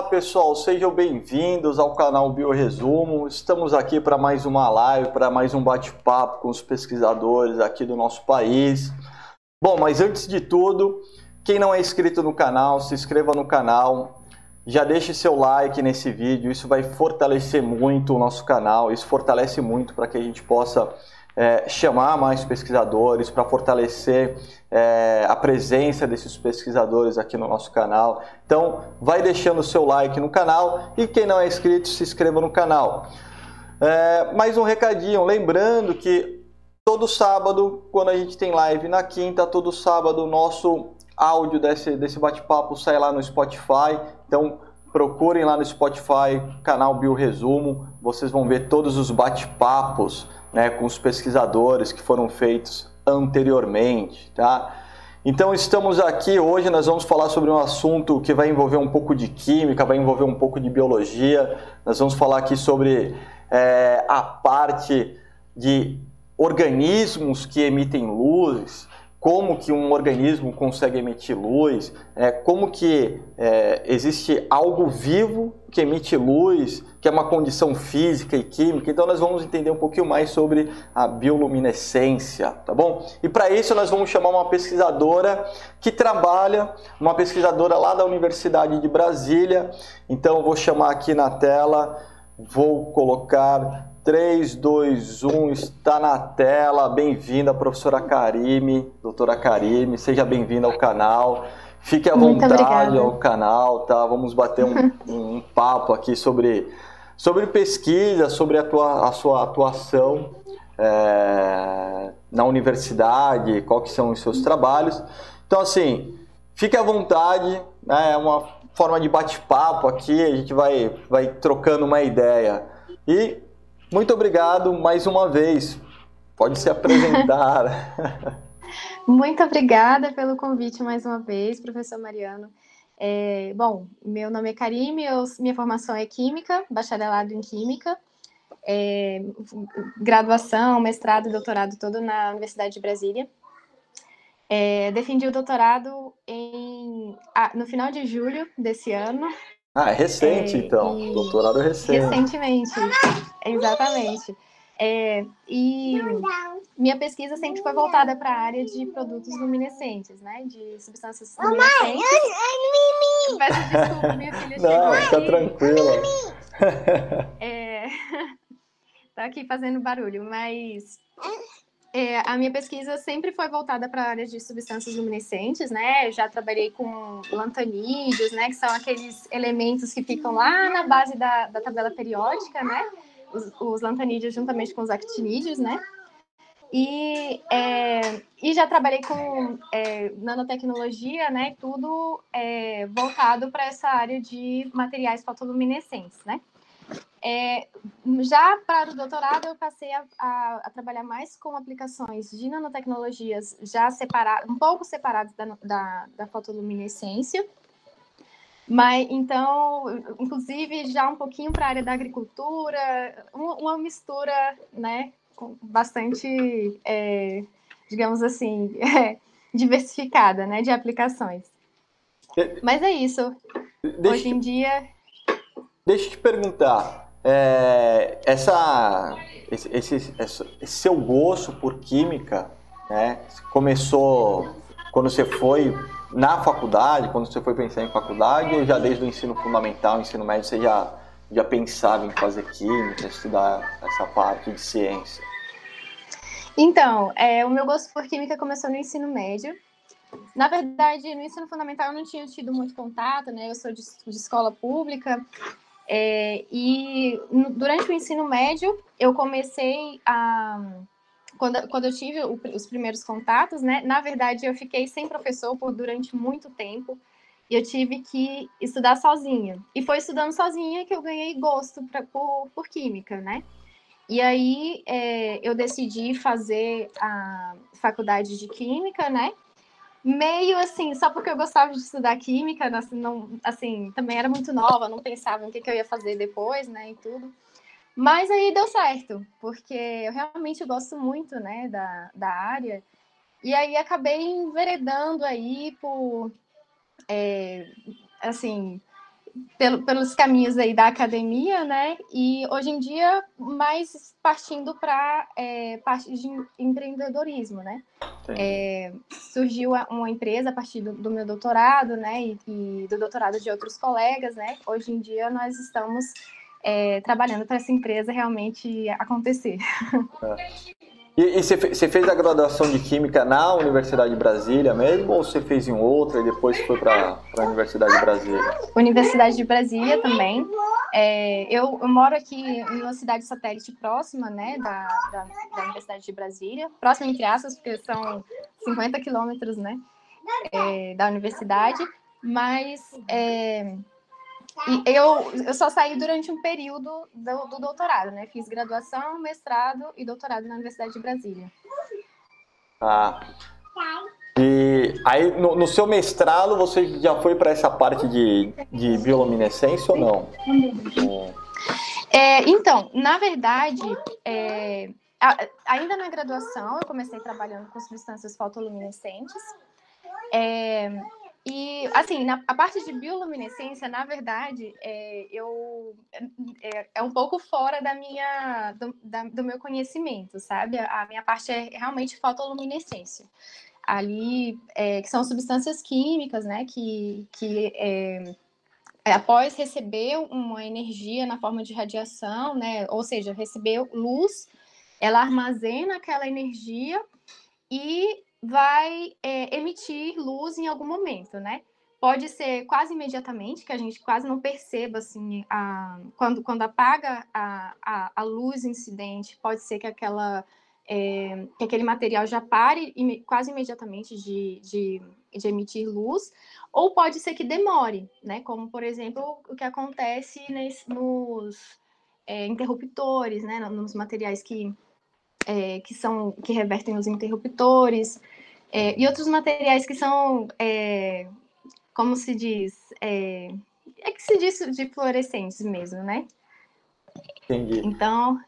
Olá pessoal, sejam bem-vindos ao canal Bioresumo. Estamos aqui para mais uma live, para mais um bate-papo com os pesquisadores aqui do nosso país. Bom, mas antes de tudo, quem não é inscrito no canal, se inscreva no canal, já deixe seu like nesse vídeo, isso vai fortalecer muito o nosso canal, isso fortalece muito para que a gente possa é, chamar mais pesquisadores, para fortalecer é, a presença desses pesquisadores aqui no nosso canal. Então, vai deixando o seu like no canal e quem não é inscrito, se inscreva no canal. É, mais um recadinho, lembrando que todo sábado, quando a gente tem live na quinta, todo sábado o nosso áudio desse, desse bate-papo sai lá no Spotify. Então, procurem lá no Spotify, canal Bioresumo, vocês vão ver todos os bate-papos né, com os pesquisadores que foram feitos anteriormente, tá? Então estamos aqui hoje, nós vamos falar sobre um assunto que vai envolver um pouco de química, vai envolver um pouco de biologia. Nós vamos falar aqui sobre é, a parte de organismos que emitem luz, como que um organismo consegue emitir luz, é, como que é, existe algo vivo que emite luz, que é uma condição física e química. Então nós vamos entender um pouquinho mais sobre a bioluminescência, tá bom? E para isso nós vamos chamar uma pesquisadora que trabalha, uma pesquisadora lá da Universidade de Brasília. Então eu vou chamar aqui na tela, vou colocar 3, 2, 1, está na tela. Bem-vinda, professora Karime, doutora Karime, seja bem-vinda ao canal. Fique à Muito vontade obrigada. ao canal, tá? Vamos bater um, um, papo aqui sobre, sobre pesquisa, sobre a, tua, a sua atuação é, na universidade, quais são os seus trabalhos. Então, assim, fique à vontade, né? é uma forma de bate-papo aqui, a gente vai, vai trocando uma ideia. E muito obrigado mais uma vez. Pode se apresentar. Muito obrigada pelo convite mais uma vez, professor Mariano. É, bom, meu nome é Karime, eu, minha formação é Química, bacharelado em Química, é, graduação, mestrado e doutorado todo na Universidade de Brasília. É, defendi o doutorado em, ah, no final de julho desse ano, ah, é recente, é, então. E... Doutorado recente. Recentemente, exatamente. É, e minha pesquisa sempre foi voltada para a área de produtos luminescentes, né? De substâncias luminescentes. Mamãe, Peço desculpa, minha filha Não, fica tranquila. É, tá aqui fazendo barulho, mas é, a minha pesquisa sempre foi voltada para a área de substâncias luminescentes, né? Eu já trabalhei com lantanídeos, né? Que são aqueles elementos que ficam lá na base da, da tabela periódica, né? Os, os lantanídeos juntamente com os actinídeos, né? E, é, e já trabalhei com é, nanotecnologia, né? Tudo é, voltado para essa área de materiais fotoluminescentes, né? É, já para o doutorado, eu passei a, a, a, trabalhar mais com aplicações de nanotecnologias já separadas, um pouco separadas da, da, da fotoluminescência. Mas então, inclusive, já um pouquinho para a área da agricultura, uma, uma mistura, né, bastante, é, digamos assim, é, diversificada, né, de aplicações. Mas é isso. Deixa, Hoje em dia. Deixa eu te perguntar. É, essa, esse, esse, esse, seu gosto por química né, começou quando você foi na faculdade, quando você foi pensar em faculdade, ou já desde o ensino fundamental, ensino médio, você já, já pensava em fazer química, estudar essa parte de ciência? Então, é, o meu gosto por química começou no ensino médio. Na verdade, no ensino fundamental eu não tinha tido muito contato, né? Eu sou de, de escola pública, é, e durante o ensino médio, eu comecei a. Quando, quando eu tive o, os primeiros contatos, né? Na verdade, eu fiquei sem professor por durante muito tempo e eu tive que estudar sozinha. E foi estudando sozinha que eu ganhei gosto pra, por, por química, né? E aí é, eu decidi fazer a faculdade de química, né? Meio assim, só porque eu gostava de estudar química, assim, não, assim, também era muito nova, não pensava em que, que eu ia fazer depois, né, e tudo. Mas aí deu certo, porque eu realmente gosto muito, né, da, da área. E aí acabei enveredando aí por, é, assim, pelo, pelos caminhos aí da academia, né? E hoje em dia mais partindo para é, parte de empreendedorismo, né? É, surgiu uma empresa a partir do, do meu doutorado, né? E, e, do doutorado de outros colegas, né? Hoje em dia nós estamos é, trabalhando para essa empresa realmente acontecer. E, você fez a graduação de Química na Universidade de Brasília mesmo, ou você fez em outra e depois foi para a Universidade de Brasília? Universidade de Brasília também. É, eu, eu, moro aqui em uma cidade satélite próxima, né, da, da, da Universidade de Brasília, próxima entre aspas, porque são 50 quilômetros, né, é, da universidade, mas é, e eu, eu só saí durante um período do, do, doutorado, né? Fiz graduação, mestrado e doutorado na Universidade de Brasília. Ah. E aí, no, no seu mestrado, você já foi para essa parte de, de bioluminescência ou não? É, então, na verdade, é, ainda na graduação, eu comecei trabalhando com substâncias fotoluminescentes. É, e, assim, na, a parte de bioluminescência, na verdade, é, eu, é, é, um pouco fora da minha, do, da, do meu conhecimento, sabe? A, a, minha parte é realmente fotoluminescência. Ali, é, que são substâncias químicas, né? Que, que é, é, após receber uma energia na forma de radiação, né? Ou seja, receber luz, ela armazena aquela energia e vai é, emitir luz em algum momento, né? Pode ser quase imediatamente, que a gente quase não perceba, assim, a, quando, quando apaga a, a, a luz incidente, pode ser que, aquela, é, que aquele material já pare quase imediatamente de, de, de, emitir luz, ou pode ser que demore, né? Como, por exemplo, o que acontece nesse, nos é, interruptores, né? Nos materiais que é, que são que revertem os interruptores é, e outros materiais que são, é, como se diz, é, é, que se diz de fluorescentes mesmo, né? Entendi. Então.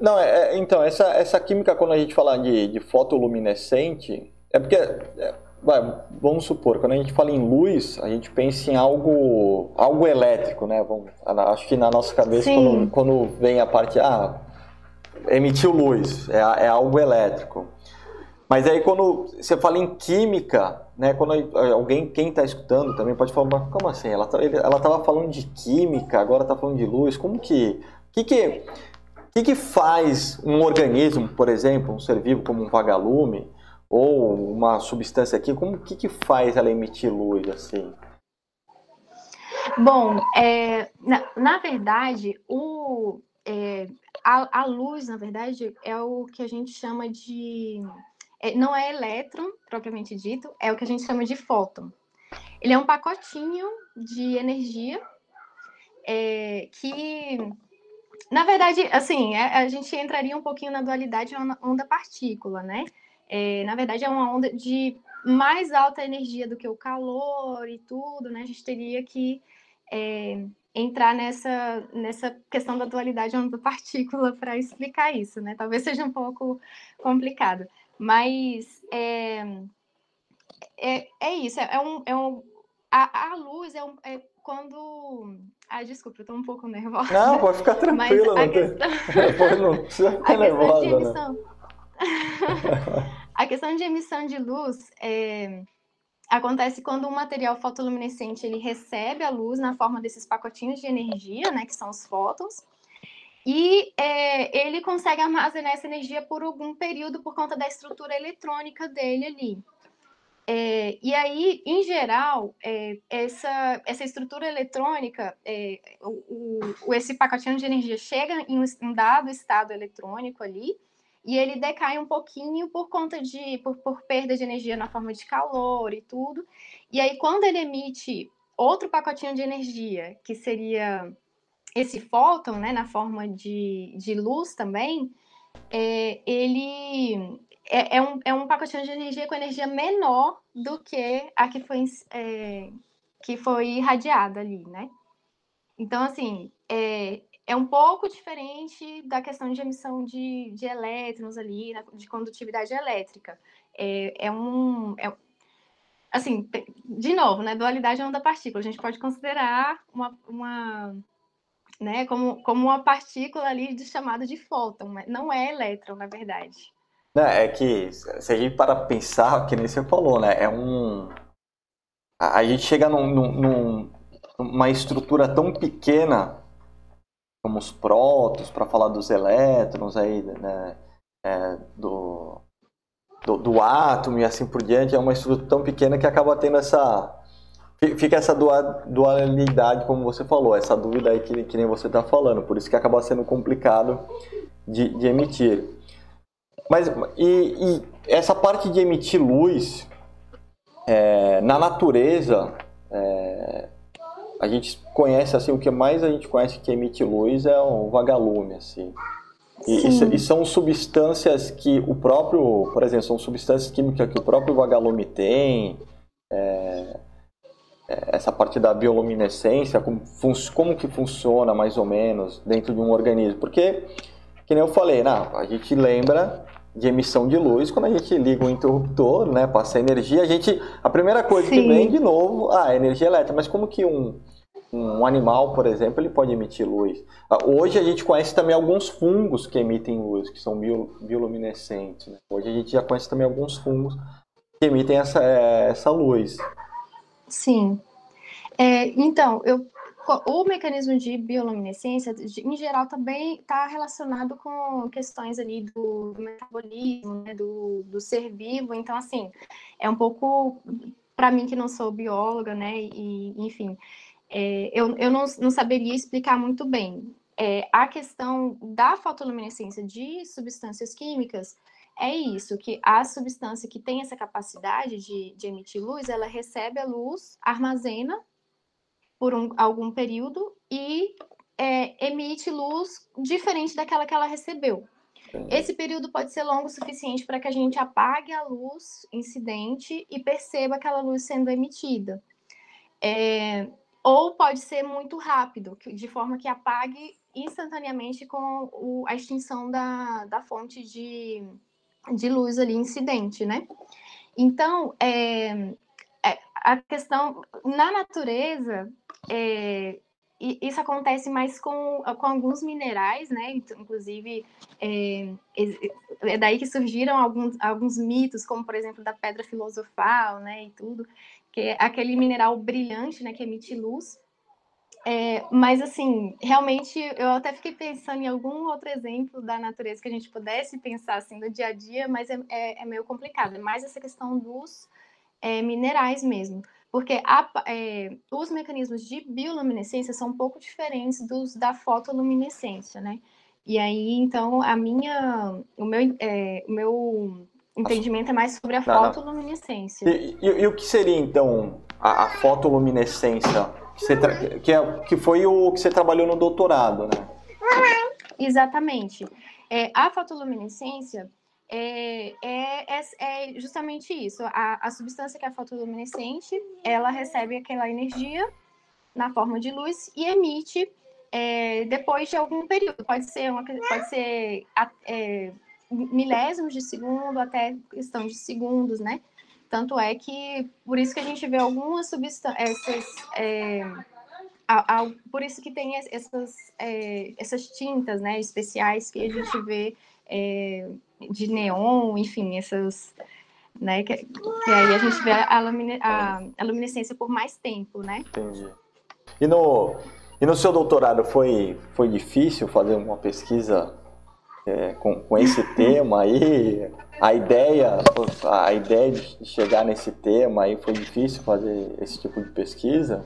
Não, é, é, então, essa, essa química, quando a gente fala de, de fotoluminescente, é porque, vai, vamos supor, quando a gente fala em luz, a gente pensa em algo, algo elétrico, né? Vamos, acho que na nossa cabeça, quando, quando, vem a parte, ah, emitiu luz, é, é algo elétrico. Mas aí quando você fala em química, né, quando alguém, quem está escutando também pode falar, mas como assim? Ela tá, estava falando de química, agora está falando de luz, como que... que, que que, que faz um organismo, por exemplo, um ser vivo como um vagalume, ou uma substância aqui, como que, que faz ela emitir luz assim? Bom, é, na, na verdade, o, é, a, a luz, na verdade, é o que a gente chama de. É, não é elétron, propriamente dito, é o que a gente chama de fóton. Ele é um pacotinho de energia é, que, na verdade, assim, é, a gente entraria um pouquinho na dualidade onda-partícula, né? É, na verdade, é uma onda de mais alta energia do que o calor e tudo, né? A gente teria que é, entrar nessa, nessa questão da dualidade onda-partícula para explicar isso, né? Talvez seja um pouco complicado, mas é, é, é isso, é, um, é um a, a luz é, um, é quando. Ai, desculpa, eu tô um pouco nervosa. Não, pode ficar tranquila, não, questão... não precisa ficar nervosa. Emissão... Né? a questão de emissão de luz é, acontece quando um material fotoluminescente ele recebe a luz na forma desses pacotinhos de energia, né, que são os fótons, e é, ele consegue armazenar essa energia por algum período por conta da estrutura eletrônica dele ali. É, e aí, em geral, é, essa, essa estrutura eletrônica, é, o, o, esse pacotinho de energia chega em um dado estado eletrônico ali, e ele decai um pouquinho por conta de por, por perda de energia na forma de calor e tudo. E aí, quando ele emite outro pacotinho de energia, que seria esse fóton, né, na forma de, de luz também, é, ele é, é, um, é um pacotinho de energia com energia menor do que a que foi, é, que foi irradiada ali, né? Então, assim, é, é um pouco diferente da questão de emissão de, de elétrons ali, de condutividade elétrica. É, é um. É, assim, de novo, né? Dualidade é onda partícula. A gente pode considerar uma, uma né, como, como uma partícula ali de chamada de fóton, não é elétron, na verdade. É, é que se a gente para pensar, que nem você falou, né? É um. A gente chega num, num, numa estrutura tão pequena como os prótons, para falar dos elétrons aí, né? É, do, do, do, átomo e assim por diante, é uma estrutura tão pequena que acaba tendo essa. Fica essa dualidade, como você falou, essa dúvida aí que, que nem você está falando, por isso que acaba sendo complicado de, de emitir. Mas e, e, essa parte de emitir luz é, na natureza, é, a gente conhece assim o que mais a gente conhece que emite luz é o vagalume, assim. E, e, são substâncias que o próprio, por exemplo, são substâncias químicas que o próprio vagalume tem. É, é, essa parte da bioluminescência, como, como que funciona mais ou menos dentro de um organismo. Porque, que nem eu falei, não, a gente lembra de emissão de luz quando a gente liga o interruptor, né, passa energia, a gente, a primeira coisa Sim. que vem de novo, ah, energia elétrica, mas como que um, um animal, por exemplo, ele pode emitir luz. Ah, hoje a gente conhece também alguns fungos que emitem luz, que são bioluminescentes. Né? Hoje a gente já conhece também alguns fungos que emitem essa, essa luz. Sim. É, então, eu, o mecanismo de bioluminescência, em geral, também está relacionado com questões ali do, metabolismo, né, do, do ser vivo. Então, assim, é um pouco para mim que não sou bióloga, né, e enfim, é, eu, eu não, não saberia explicar muito bem. É, a questão da fotoluminescência de substâncias químicas é isso, que a substância que tem essa capacidade de, de emitir luz, ela recebe a luz, armazena por um, algum período e é, emite luz diferente daquela que ela recebeu. Esse período pode ser longo o suficiente para que a gente apague a luz incidente e perceba aquela luz sendo emitida. É, ou pode ser muito rápido, de forma que apague instantaneamente com o, a extinção da, da fonte de, de luz ali incidente, né? Então, é, a questão na natureza, é, isso acontece mais com, com alguns minerais, né? Inclusive, é, é daí que surgiram alguns, alguns mitos, como por exemplo da pedra filosofal, né? E tudo, que é aquele mineral brilhante, né, que emite luz. É, mas, assim, realmente, eu até fiquei pensando em algum outro exemplo da natureza que a gente pudesse pensar, assim, no dia a dia, mas é, é, é meio complicado. É mais essa questão dos é, minerais mesmo. Porque a, é, os mecanismos de bioluminescência são um pouco diferentes dos da fotoluminescência, né? E aí, então, a minha, o meu, é, o meu entendimento é mais sobre a fotoluminescência. E, e, e, o que seria, então, a, a fotoluminescência? Que, que, é, que foi o que você trabalhou no doutorado, né? Exatamente. É, a fotoluminescência é, é, é, é justamente isso. A, a, substância que é fotoluminescente, ela recebe aquela energia na forma de luz e emite é, depois de algum período. Pode ser, uma, pode ser é, milésimos de segundo até questão de segundos, né? Tanto é que, por isso que a gente vê algumas substâncias, é, por isso que tem essas, é, essas tintas, né, especiais que a gente vê é, de neon, enfim, essas, né, que, que aí a gente vê a, lumine, a, a luminescência por mais tempo, né? Entendi. E no, e no seu doutorado foi, foi difícil fazer uma pesquisa é, com, com esse tema aí, a ideia, a ideia de chegar nesse tema aí foi difícil fazer esse tipo de pesquisa?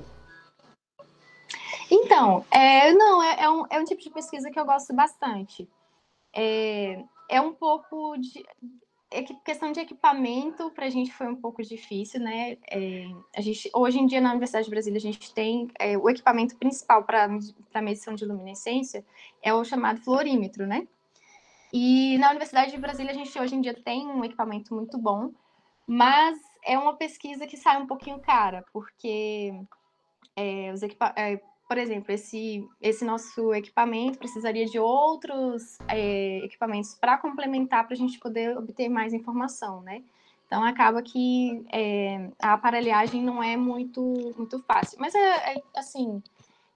Então, é, não, é, é, um, é um tipo de pesquisa que eu gosto bastante. É, é um pouco de. É que questão de equipamento para a gente foi um pouco difícil, né? É, a gente, hoje em dia, na Universidade de Brasília, a gente tem é, o equipamento principal para medição de luminescência é o chamado fluorímetro, né? E na Universidade de Brasília, a gente hoje em dia tem um equipamento muito bom, mas é uma pesquisa que sai um pouquinho cara, porque é, os equipa é, por exemplo, esse, esse nosso equipamento precisaria de outros é, equipamentos para complementar para a gente poder obter mais informação, né? Então acaba que é, a aparelhagem não é muito, muito fácil. Mas é, é assim,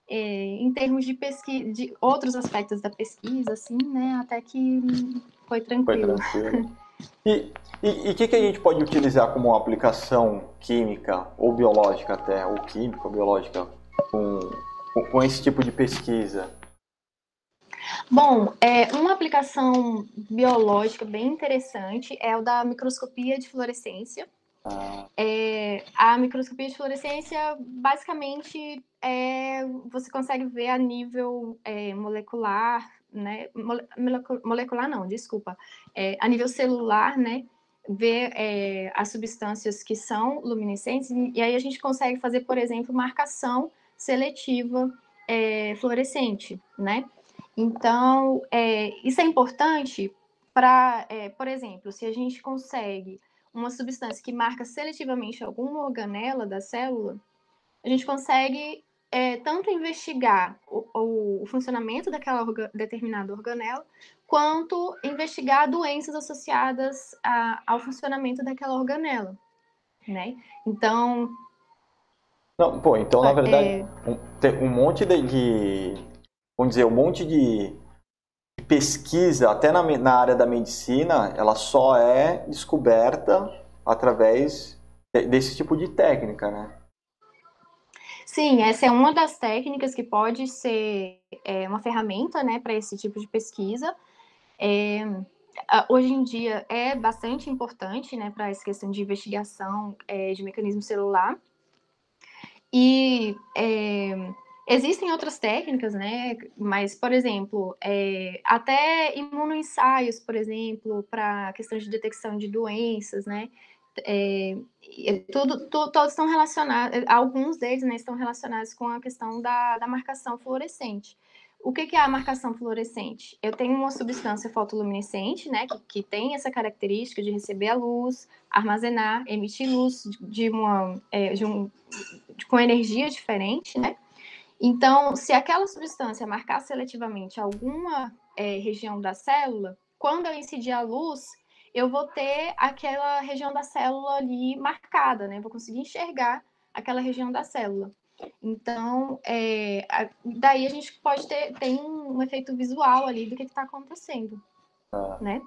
é, em termos de pesquisa, de outros aspectos da pesquisa, assim, né? Até que foi tranquilo. Foi tranquilo. E o que, que a gente pode utilizar como aplicação química ou biológica até, ou química ou biológica, com, com, esse tipo de pesquisa? Bom, é, uma aplicação biológica bem interessante é o da microscopia de fluorescência. Ah. É, a microscopia de fluorescência, basicamente, é, você consegue ver a nível é, molecular, né? Molecular não, desculpa. É, a nível celular, né? Ver é, as substâncias que são luminescentes, e aí a gente consegue fazer, por exemplo, marcação seletiva é, fluorescente, né? Então, é, isso é importante para, é, por exemplo, se a gente consegue uma substância que marca seletivamente alguma organela da célula, a gente consegue é, tanto investigar o, o, funcionamento daquela orga, determinada organela, quanto investigar doenças associadas a, ao funcionamento daquela organela, né? Então... Não, pô, então, na verdade, é... um, tem um monte de, de, vamos dizer, um monte de pesquisa, até na, na área da medicina, ela só é descoberta através desse tipo de técnica, né? Sim, essa é uma das técnicas que pode ser é, uma ferramenta né, para esse tipo de pesquisa. É, hoje em dia é bastante importante né, para essa questão de investigação é, de mecanismo celular. E é, Existem outras técnicas, né? Mas, por exemplo, é, até imunoensaios, por exemplo, para questão de detecção de doenças, né? É, tudo, tudo, todos estão relacionados, alguns deles né, estão relacionados com a questão da, da marcação fluorescente. O que, que, é a marcação fluorescente? Eu tenho uma substância fotoluminescente, né, que, que, tem essa característica de receber a luz, armazenar, emitir luz de uma, é, de um, de, com energia diferente, né? Então, se aquela substância marcar seletivamente alguma é, região da célula, quando eu incidir a luz, eu vou ter aquela região da célula ali marcada, né? Vou conseguir enxergar aquela região da célula. Então, é, daí a gente pode ter tem um efeito visual ali do que está acontecendo, ah. né?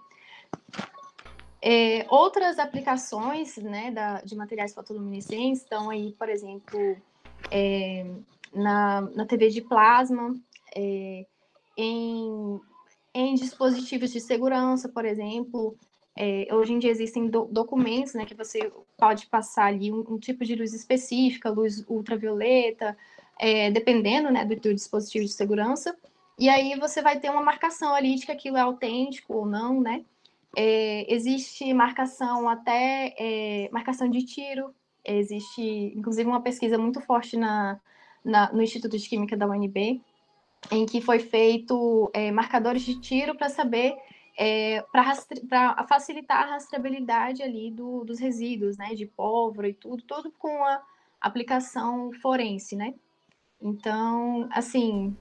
É, outras aplicações né, da, de materiais fotoluminescentes estão aí, por exemplo, é, na, na TV de plasma, é, em, em dispositivos de segurança, por exemplo. É, hoje em dia existem do, documentos né, que você pode passar ali um, um, tipo de luz específica, luz ultravioleta, é, dependendo né, do, do dispositivo de segurança. E aí você vai ter uma marcação ali de que aquilo é autêntico ou não, né? É, existe marcação até é, marcação de tiro. Existe, inclusive, uma pesquisa muito forte na, na, no Instituto de Química da UNB, em que foi feito é, marcadores de tiro para saber, é, para facilitar a rastreabilidade ali do, dos resíduos, né, de pólvora e tudo, tudo com a aplicação forense, né? Então, assim,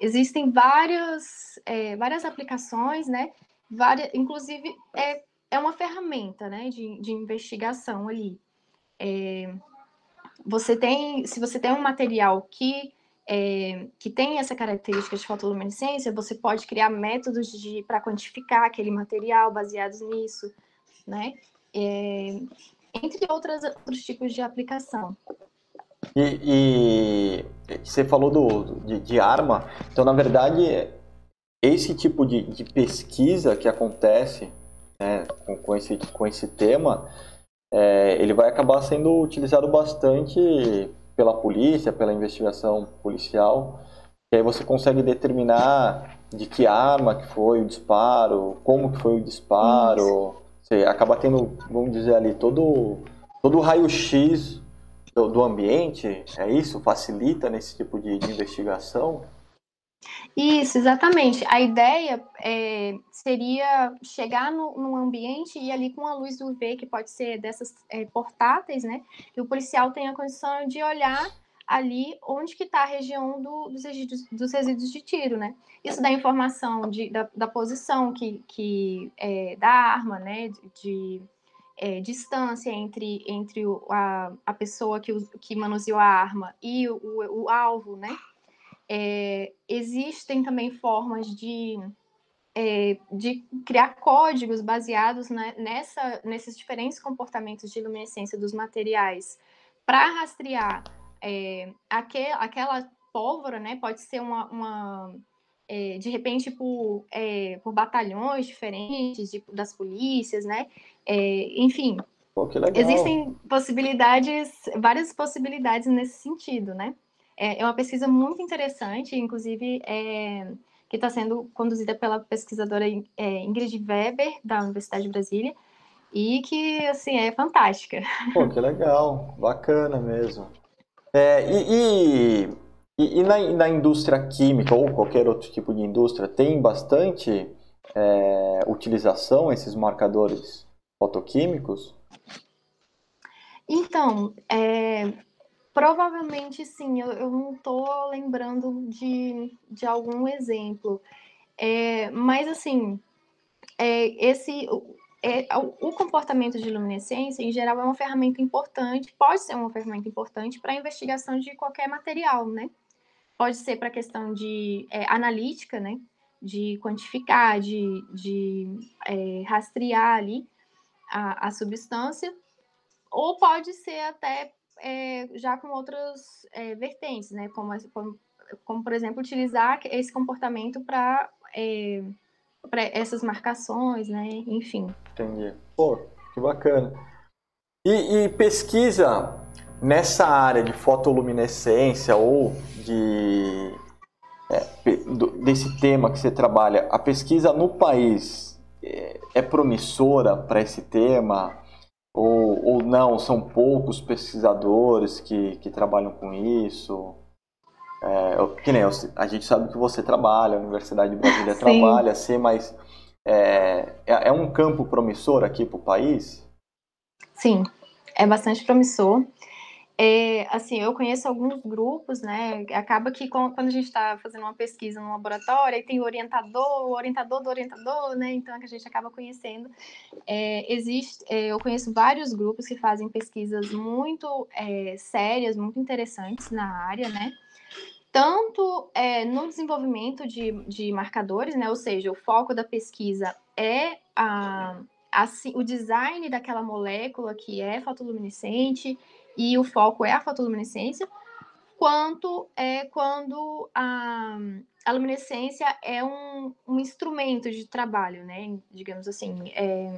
existem várias, é, várias aplicações, né? Várias, inclusive, é, é uma ferramenta, né, de, de investigação ali. É, você tem, se você tem um material que é, que tem essa característica de fotoluminescência, você pode criar métodos para quantificar aquele material baseados nisso, né? É, entre outras, outros tipos de aplicação. E, e você falou do, de, de, arma, então na verdade esse tipo de, de pesquisa que acontece né, com, com, esse, com esse tema é, ele vai acabar sendo utilizado bastante pela polícia, pela investigação policial, e aí você consegue determinar de que arma que foi o disparo, como que foi o disparo, você acaba tendo, vamos dizer ali, todo, todo o raio-x do, do, ambiente, é isso? Facilita nesse tipo de, de investigação? Isso, exatamente. A ideia é, seria chegar no, no, ambiente e ali com a luz UV, que pode ser dessas é, portáteis, né? E o policial tem a condição de olhar ali onde que está a região do, dos, resíduos, dos, resíduos, de tiro, né? Isso dá informação de, da, da posição que, que é, da arma, né? De, é, distância entre, entre a, a pessoa que, que manuseou a arma e o, o, o alvo, né? É, existem também formas de, é, de criar códigos baseados né, nessa, nesses diferentes comportamentos de luminescência dos materiais para rastrear é, aquel, aquela pólvora, né? Pode ser uma, uma é, de repente por, é, por batalhões diferentes de, das polícias, né? É, enfim, Pô, existem possibilidades, várias possibilidades nesse sentido, né? É, é uma pesquisa muito interessante, inclusive é, que está sendo conduzida pela pesquisadora é, Ingrid Weber, da Universidade de Brasília, e que, assim, é fantástica. Pô, que legal, bacana mesmo. É, e, e, e, na, na, indústria química ou qualquer outro tipo de indústria, tem bastante é, utilização esses marcadores fotoquímicos? Então, é, Provavelmente sim, eu, eu não estou lembrando de, de algum exemplo. É, mas assim, é, esse é, o comportamento de luminescência, em geral, é uma ferramenta importante, pode ser uma ferramenta importante para a investigação de qualquer material, né? Pode ser para a questão de é, analítica, né? De quantificar, de, de é, rastrear ali a, a substância, ou pode ser até é, já com outras é, vertentes, né? Como, como, como, por exemplo, utilizar esse comportamento para é, essas marcações, né? Enfim. Entendi. Pô, que bacana. E, e pesquisa nessa área de fotoluminescência ou de é, desse tema que você trabalha, a pesquisa no país é promissora para esse tema? Ou, ou não, são poucos pesquisadores que, que trabalham com isso? É, que nem eu, a gente sabe que você trabalha, a Universidade de Brasília Sim. trabalha, assim, mas é, é, é um campo promissor aqui para o país? Sim, é bastante promissor. É, assim, eu conheço alguns grupos, né? Acaba que quando a gente está fazendo uma pesquisa no laboratório, aí tem o orientador, o orientador do orientador, né? Então é que a gente acaba conhecendo. É, existe, é, eu conheço vários grupos que fazem pesquisas muito é, sérias, muito interessantes na área, né? Tanto é, no desenvolvimento de, de marcadores, né? Ou seja, o foco da pesquisa é a, a, o design daquela molécula que é fotoluminescente e o foco é a fotoluminescência, quanto é quando a, a luminescência é um, um instrumento de trabalho, né? Digamos assim, é,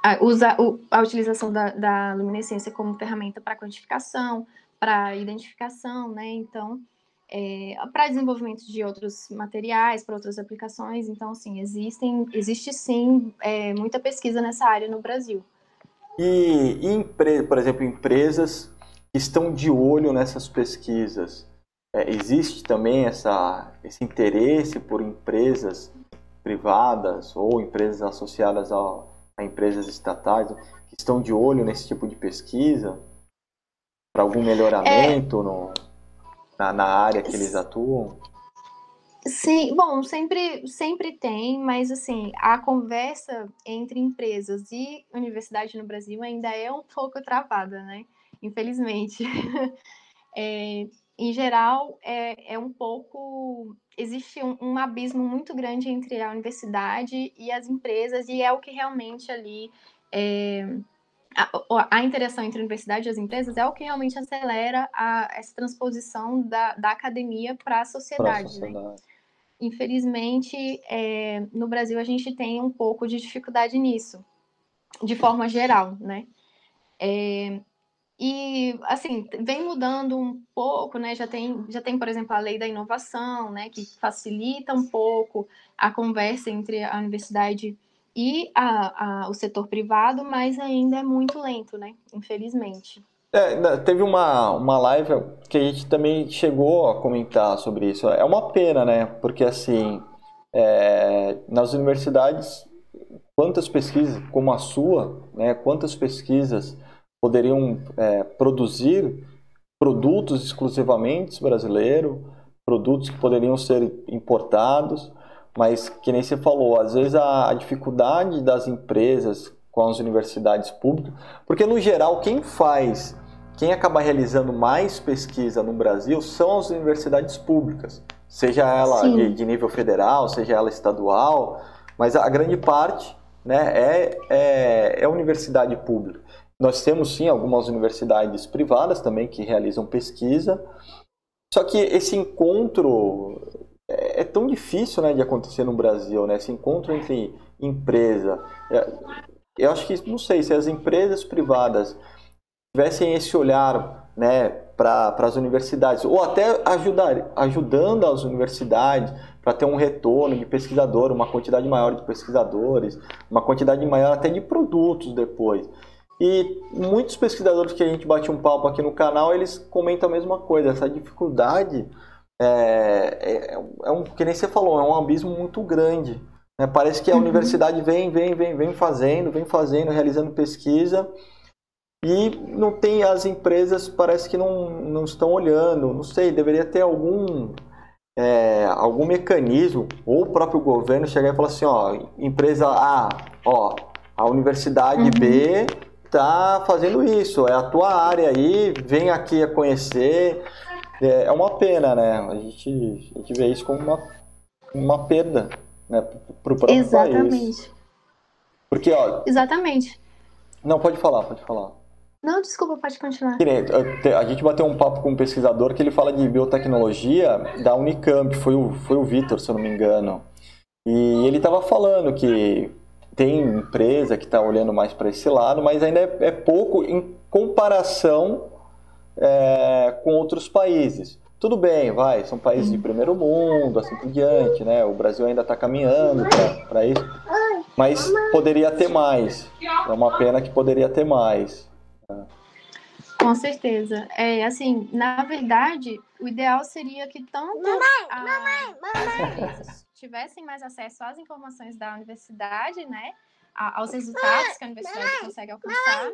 a, usa, a utilização da, da luminescência como ferramenta para quantificação, para identificação, né? Então, é, para desenvolvimento de outros materiais, para outras aplicações. Então, assim, existem, existe sim é, muita pesquisa nessa área no Brasil. E, e por exemplo, empresas que estão de olho nessas pesquisas. É, existe também essa, esse interesse por empresas privadas ou empresas associadas a, a empresas estatais que estão de olho nesse tipo de pesquisa para algum melhoramento é... no, na, na área que eles atuam? Sim, bom, sempre, sempre tem, mas assim, a conversa entre empresas e universidade no Brasil ainda é um pouco travada, né? Infelizmente. É, em geral, é, é um pouco. Existe um, um, abismo muito grande entre a universidade e as empresas, e é o que realmente ali. É, a, a, interação entre a universidade e as empresas é o que realmente acelera a, essa transposição da, da academia para a sociedade. Né? Infelizmente, é, no Brasil a gente tem um pouco de dificuldade nisso, de forma geral, né? É, e, assim, vem mudando um pouco, né? Já tem, já tem, por exemplo, a lei da inovação, né? Que facilita um pouco a conversa entre a universidade e a, a, o setor privado, mas ainda é muito lento, né? Infelizmente. É, teve uma, uma live que a gente também chegou a comentar sobre isso. É uma pena, né? Porque, assim, é, nas universidades, quantas pesquisas, como a sua, né? Quantas pesquisas poderiam é, produzir produtos exclusivamente brasileiros, produtos que poderiam ser importados, mas que nem você falou, às vezes a, a dificuldade das empresas com as universidades públicas, porque no geral quem faz, quem acaba realizando mais pesquisa no Brasil são as universidades públicas, seja ela de, de, nível federal, seja ela estadual, mas a grande parte né, é, é, é universidade pública. Nós temos sim algumas universidades privadas também que realizam pesquisa, só que esse encontro é, é tão difícil né, de acontecer no Brasil, né? esse encontro entre empresa. É, eu acho que, não sei, se as empresas privadas tivessem esse olhar né, para as universidades, ou até ajudar, ajudando as universidades para ter um retorno de pesquisador, uma quantidade maior de pesquisadores, uma quantidade maior até de produtos depois. E muitos pesquisadores que a gente bate um papo aqui no canal, eles comentam a mesma coisa, essa dificuldade é, é, é um, que nem você falou, é um abismo muito grande né? Parece que a uhum. universidade vem, vem, vem, vem fazendo, vem fazendo, realizando pesquisa e não tem as empresas parece que não, não estão olhando. Não sei, deveria ter algum é, algum mecanismo ou o próprio governo chegar e falar assim, ó, empresa A, ó, a universidade uhum. B tá fazendo isso, é a tua área aí, vem aqui a conhecer. É, é uma pena, né? A gente, a gente vê isso como uma, uma perda né, para o próprio Exatamente. país. Porque, ó... Exatamente. Não, pode falar, pode falar. Não, desculpa, pode continuar. A gente bateu um papo com um pesquisador que ele fala de biotecnologia da Unicamp, foi o, foi o Vitor, se eu não me engano. E ele estava falando que tem empresa que está olhando mais para esse lado, mas ainda é, é pouco em comparação é, com outros países. Tudo bem, vai, são países de primeiro mundo, assim por diante, né? O Brasil ainda está caminhando para isso, mas poderia ter mais. É uma pena que poderia ter mais. Com certeza. É assim, na verdade, o ideal seria que tanto as empresas tivessem mais acesso às informações da universidade, né? aos resultados que a universidade consegue alcançar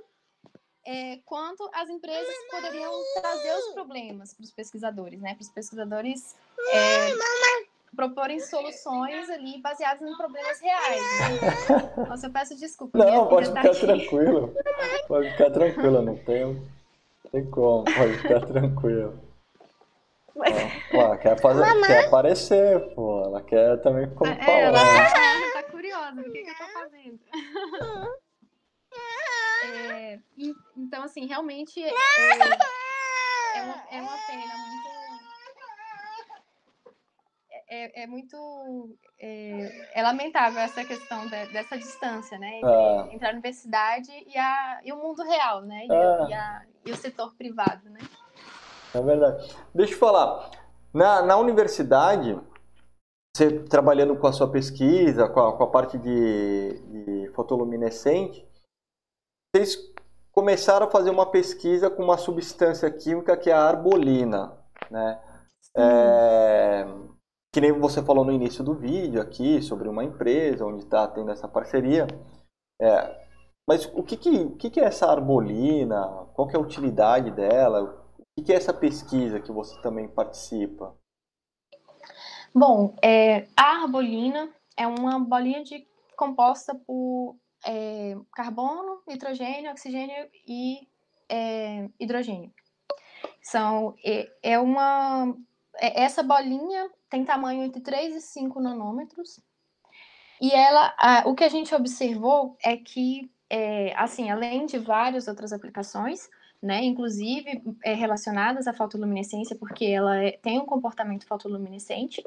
é, quanto as empresas poderiam trazer os problemas para os pesquisadores, né? Para os pesquisadores é, proporem soluções ali baseadas em problemas reais. Né? Nossa, eu peço desculpa. Não, pode ficar tá tranquilo. Pode ficar tranquila, não tem, tem como. Pode ficar tranquilo. ela quer, fazer, quer aparecer, pô. Ela quer também como é, falar. Ela, ela tá curiosa do que, que eu tô fazendo. É, então, assim, realmente é, é, uma, é uma pena muito. É, é muito. É, é, lamentável essa questão de, dessa distância, né? Entre, ah. entre, a universidade e, a, e o mundo real, né? E, ah. e, a, e o setor privado, né? É verdade. Deixa eu falar. Na, na universidade, você trabalhando com a sua pesquisa, com a, com a parte de, de fotoluminescente, vocês começaram a fazer uma pesquisa com uma substância química que é a arbolina, né? É, que nem você falou no início do vídeo aqui sobre uma empresa onde está tendo essa parceria. É, mas o que, que, o que, que é essa arbolina? Qual é a utilidade dela? O que, que é essa pesquisa que você também participa? Bom, é, a arbolina é uma bolinha de composta por é, carbono, nitrogênio, oxigênio e é, hidrogênio. São, é, é uma. É, essa bolinha tem tamanho entre 3 e 5 nanômetros. E ela, a, o que a gente observou é que, é, assim, além de várias outras aplicações, né, inclusive é, relacionadas à fotoluminescência, porque ela é, tem um comportamento fotoluminescente,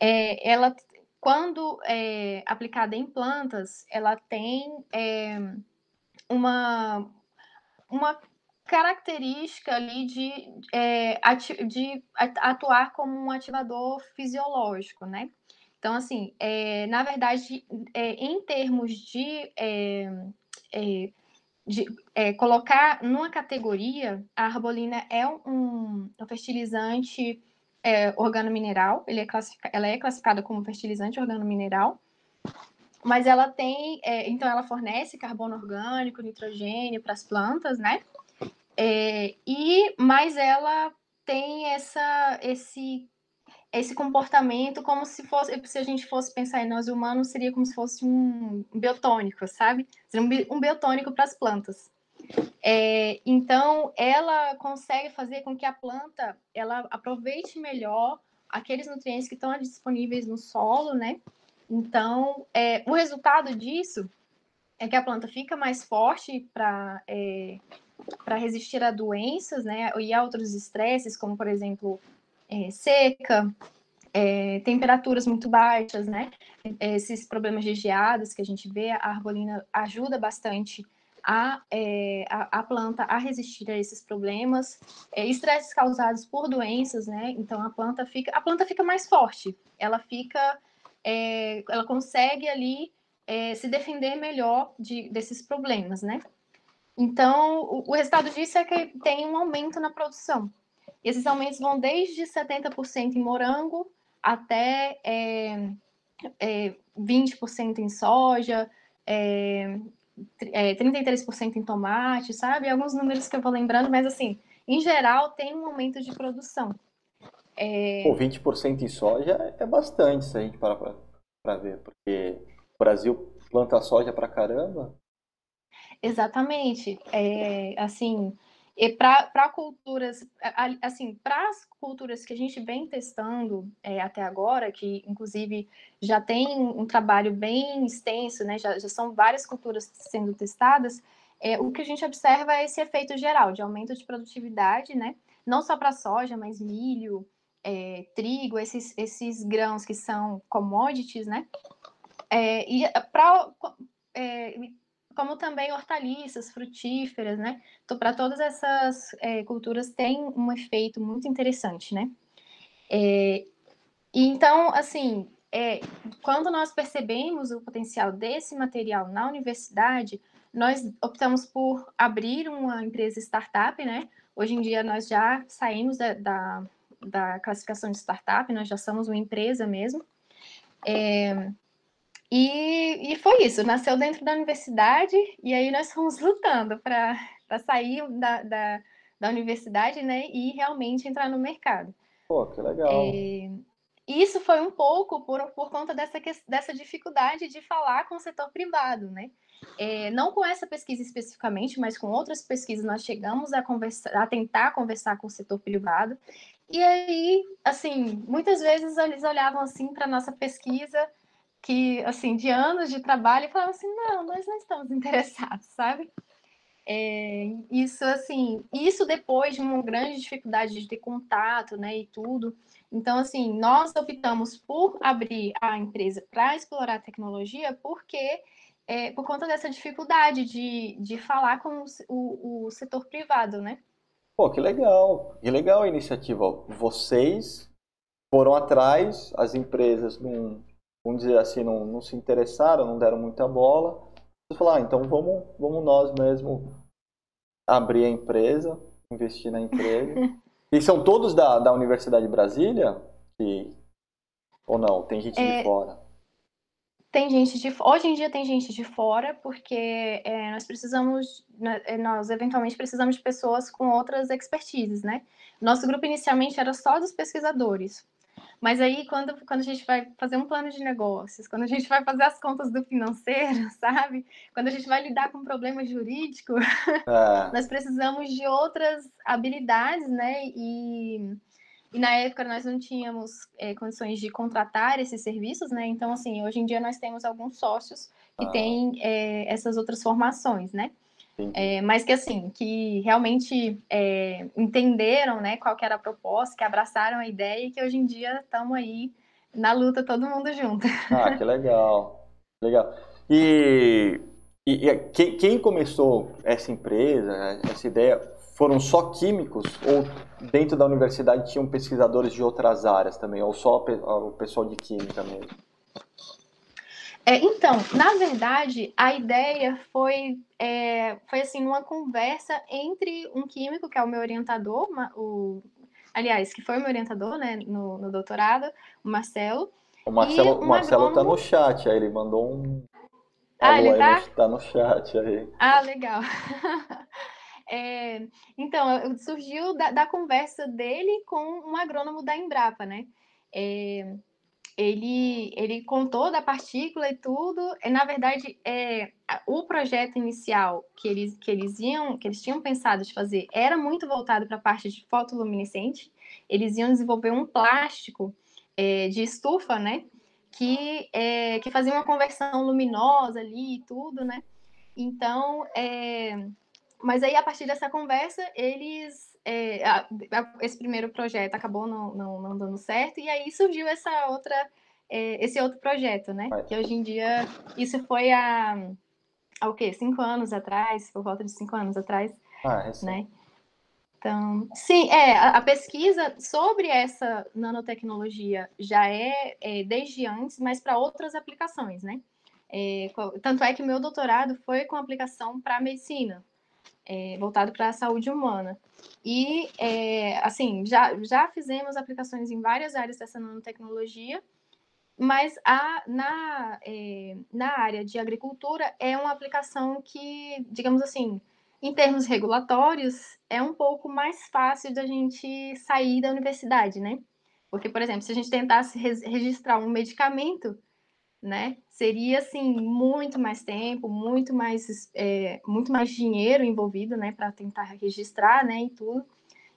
é, ela quando é, aplicada em plantas, ela tem é, uma, uma característica ali de, é, ati de atuar como um ativador fisiológico, né? Então, assim, é, na verdade, é, em termos de, é, é de é, colocar numa categoria, a arbolina é um, um fertilizante organomineral, é ela é classificada como fertilizante organomineral, mas ela tem, então ela fornece carbono orgânico, nitrogênio para as plantas, né? É, e mas ela tem essa, esse, esse comportamento como se fosse, se a gente fosse pensar em nós humanos, seria como se fosse um biotônico, sabe? Seria um biotônico para as plantas. É, então, ela consegue fazer com que a planta ela aproveite melhor aqueles nutrientes que estão disponíveis no solo, né? Então, é, o resultado disso é que a planta fica mais forte para é, para resistir a doenças, né? E a outros estresses, como por exemplo é, seca, é, temperaturas muito baixas, né? Esses problemas de geadas que a gente vê, a arbolina ajuda bastante a, é, a, a, planta a resistir a esses problemas, é, estresses causados por doenças, né? Então a planta fica, a planta fica mais forte, ela fica, é, ela consegue ali é, se defender melhor de, desses problemas, né? Então o, o resultado disso é que tem um aumento na produção. Esses aumentos vão desde 70% em morango até é, é, 20% em soja, é, é, 33% em tomate, sabe? Alguns números que eu vou lembrando, mas assim, em geral tem um aumento de produção. É... Pô, 20% em soja é bastante se a gente parar para ver, porque o Brasil planta soja para caramba. Exatamente. É, assim, e para culturas, assim, para as culturas que a gente vem testando é, até agora, que inclusive já tem um trabalho bem extenso, né, já, já são várias culturas sendo testadas, é, o que a gente observa é esse efeito geral de aumento de produtividade, né, não só para soja, mas milho, é, trigo, esses, esses grãos que são commodities, né, é, e para é, como também hortaliças, frutíferas, né? Então, para todas essas é, culturas tem um efeito muito interessante, né? É, e então, assim, é, quando nós percebemos o potencial desse material na universidade, nós optamos por abrir uma empresa startup, né? Hoje em dia nós já saímos da, da, da classificação de startup, nós já somos uma empresa mesmo. É, e, e foi isso, nasceu dentro da universidade, e aí nós fomos lutando para sair da, da, da, universidade, né, e realmente entrar no mercado. Pô, que legal. É, isso foi um pouco por, por conta dessa, dessa dificuldade de falar com o setor privado, né? É, não com essa pesquisa especificamente, mas com outras pesquisas nós chegamos a a tentar conversar com o setor privado. E aí, assim, muitas vezes eles olhavam assim para nossa pesquisa que, assim, de anos de trabalho falavam assim, não, nós não estamos interessados, sabe? É, isso, assim, isso depois de uma grande dificuldade de ter contato, né, e tudo. Então, assim, nós optamos por abrir a empresa para explorar a tecnologia porque é, por conta dessa dificuldade de, de falar com o, o setor privado, né? Pô, que legal, que legal a iniciativa. Vocês foram atrás, as empresas vamos dizer assim, não, não se interessaram, não deram muita bola. Você falou, ah, então vamos, vamos nós mesmo abrir a empresa, investir na empresa. e são todos da, da Universidade de Brasília? Que... Ou não? Tem gente é... de fora? Tem gente de hoje em dia tem gente de fora porque é, nós precisamos né, é, nós eventualmente precisamos de pessoas com outras expertises, né? Nosso grupo inicialmente era só dos pesquisadores, mas aí, quando, quando a gente vai fazer um plano de negócios, quando a gente vai fazer as contas do financeiro, sabe? Quando a gente vai lidar com um problema jurídico, é. nós precisamos de outras habilidades, né? E, e na época nós não tínhamos é, condições de contratar esses serviços, né? Então, assim, hoje em dia nós temos alguns sócios que ah. têm é, essas outras formações, né? É, mas que assim, que realmente é, entenderam né, qual que era a proposta, que abraçaram a ideia e que hoje em dia estamos aí na luta todo mundo junto. Ah, que legal. Legal. E, e, e quem, quem, começou essa empresa, essa ideia, foram só químicos ou dentro da universidade tinham pesquisadores de outras áreas também, ou só o pessoal de química mesmo? É, então, na verdade, a ideia foi, é, foi assim, uma conversa entre um químico, que é o meu orientador, o, aliás, que foi o meu orientador né, no, no doutorado, o Marcelo. O Marcelo, o Marcelo tá no chat, aí ele mandou um. Ah, ele tá? No, tá no chat aí. Ah, legal. É, então, surgiu da, da, conversa dele com um agrônomo da Embrapa, né? Ele, ele contou da partícula e tudo. E, na verdade, é, o projeto inicial que eles, que eles iam, que eles tinham pensado de fazer, era muito voltado para a parte de fotoluminescente. Eles iam desenvolver um plástico é, de estufa, né? Que, é, que fazia uma conversão luminosa ali e tudo, né? Então, é, mas aí a partir dessa conversa, eles é, a, a, esse primeiro projeto acabou não, não, não, dando certo, e aí surgiu essa outra, é, esse outro projeto, né? Que hoje em dia, isso foi há, há o quê? Cinco anos atrás, por volta de cinco anos atrás, ah, é né? Então, sim, é, a, a, pesquisa sobre essa nanotecnologia já é, é desde antes, mas para outras aplicações, né? É, tanto é que o meu doutorado foi com aplicação para medicina, é, voltado para a saúde humana. E, é, assim, já, já fizemos aplicações em várias áreas dessa nanotecnologia, mas a, na, é, na área de agricultura é uma aplicação que, digamos assim, em termos regulatórios, é um pouco mais fácil da gente sair da universidade, né? Porque, por exemplo, se a gente tentasse registrar um medicamento, né? Seria assim muito mais tempo, muito mais, é, muito mais dinheiro envolvido, né, para tentar registrar, né, e tudo.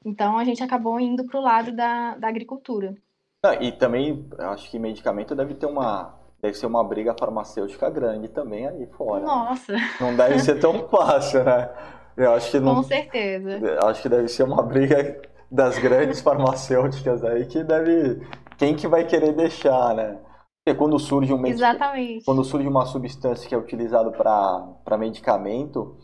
Então a gente acabou indo para o lado da, da agricultura. Ah, e também acho que medicamento deve ter uma deve ser uma briga farmacêutica grande também aí fora. Nossa. Não deve ser tão fácil, né? Eu acho que não. Com certeza. Acho que deve ser uma briga das grandes farmacêuticas aí que deve quem que vai querer deixar, né? Porque quando surge um Exatamente. quando surge uma substância que é utilizada para medicamento,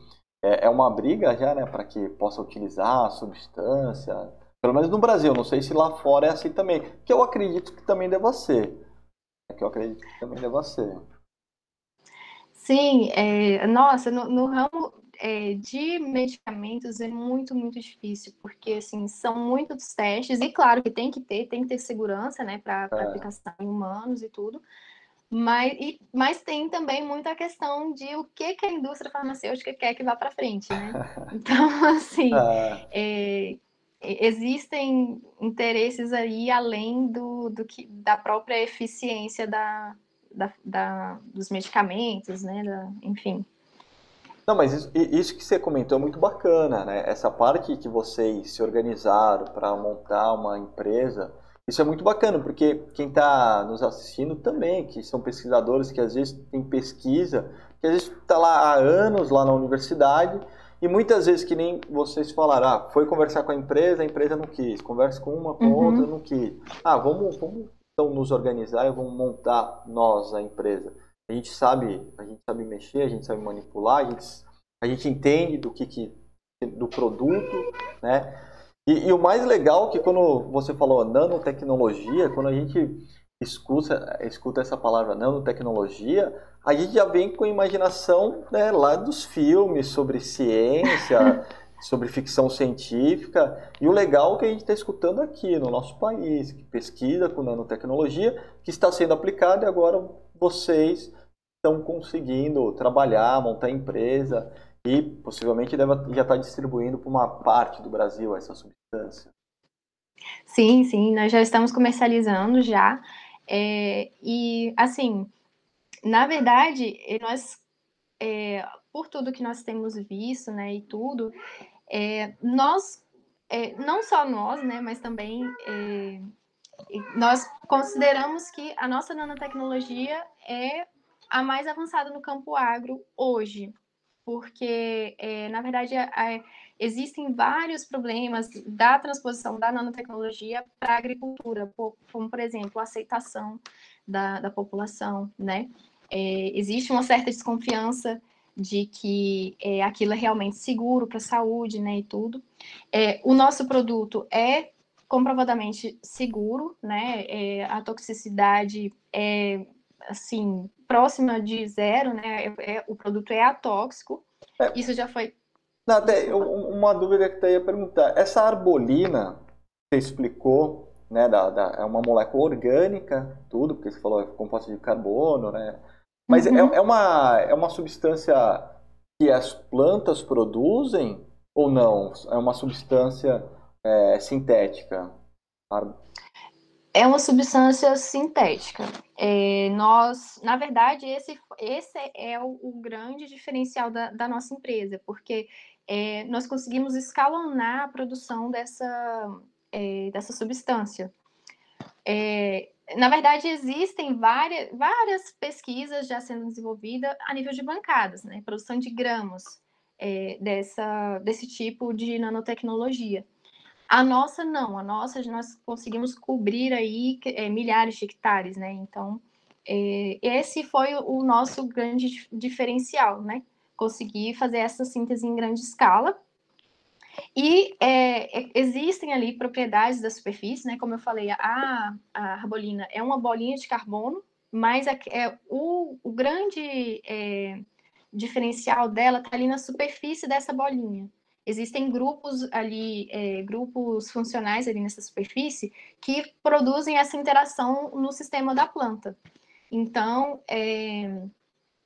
é, é, uma briga já, né, para que possa utilizar a substância. Pelo menos no Brasil, não sei se lá fora é assim também. Que eu acredito que também deva ser. É que eu acredito que também deva ser. Sim, é, nossa, no, no ramo é, de medicamentos é muito, muito difícil, porque assim, são muitos testes, e claro que tem que ter, tem que ter segurança, né, para é. aplicação em humanos e tudo. Mas, e, mas tem também muita questão de o que, que a indústria farmacêutica quer que vá para frente, né? Então, assim, é, existem interesses aí além do, do que, da própria eficiência da, da, da dos medicamentos, né? Da, enfim. Não, mas isso, isso, que você comentou é muito bacana, né? Essa parte que vocês se organizaram para montar uma empresa, isso é muito bacana, porque quem está nos assistindo também, que são pesquisadores que às vezes tem pesquisa, que às vezes está lá há anos lá na universidade, e muitas vezes que nem vocês falaram, ah, foi conversar com a empresa, a empresa não quis, conversa com uma, com uhum. outra, não quis. Ah, vamos, vamos então nos organizar e vamos montar nós a empresa. A gente sabe, a gente sabe mexer, a gente sabe manipular, a gente, a gente entende do que, que do produto, né? E, e, o mais legal é que quando você falou nanotecnologia, quando a gente escuta, escuta essa palavra nanotecnologia, a gente já vem com a imaginação né, lá dos filmes sobre ciência, sobre ficção científica. E o legal é que a gente está escutando aqui no nosso país, que pesquisa com nanotecnologia, que está sendo aplicada e agora vocês estão conseguindo trabalhar, montar empresa e possivelmente deve, já estar tá distribuindo para uma parte do Brasil essa substância. Sim, sim, nós já estamos comercializando já. É, e assim, na verdade, nós, é, por tudo que nós temos visto, né, e tudo, é, nós, é, não só nós, né, mas também é, nós consideramos que a nossa nanotecnologia é a mais avançada no campo agro hoje, porque, é, na verdade, é, existem vários problemas da transposição da nanotecnologia para a agricultura, como, por exemplo, a aceitação da, da população, né? É, existe uma certa desconfiança de que é, aquilo é realmente seguro para a saúde, né, e tudo. É, o nosso produto é comprovadamente seguro, né? É, a toxicidade é assim próxima de zero, né? É, é, o produto é atóxico. É. Isso já foi. Não, até uma dúvida que eu ia perguntar. Essa arbolina, você explicou, né? Da, da, é uma molécula orgânica, tudo, porque você falou é composta de carbono, né? Mas é, uhum. é, é, uma, é uma substância que as plantas produzem ou não? É uma substância é, sintética? É uma substância sintética. É, nós, na verdade, esse, esse é o, o grande diferencial da, da, nossa empresa, porque é, nós conseguimos escalonar a produção dessa, é, dessa substância. É, na verdade, existem várias, várias pesquisas já sendo desenvolvidas a nível de bancadas, né? Produção de gramos é, dessa, desse tipo de nanotecnologia. A nossa não, a nossa nós conseguimos cobrir aí é, milhares de hectares, né? Então, é, esse foi o nosso grande diferencial, né? Conseguir fazer essa síntese em grande escala e é, existem ali propriedades da superfície, né? Como eu falei, a, a arbolina é uma bolinha de carbono, mas é, é o, o, grande diferencial dela está ali na superfície dessa bolinha. Existem grupos ali, é, grupos funcionais ali nessa superfície que produzem essa interação no sistema da planta. Então, é,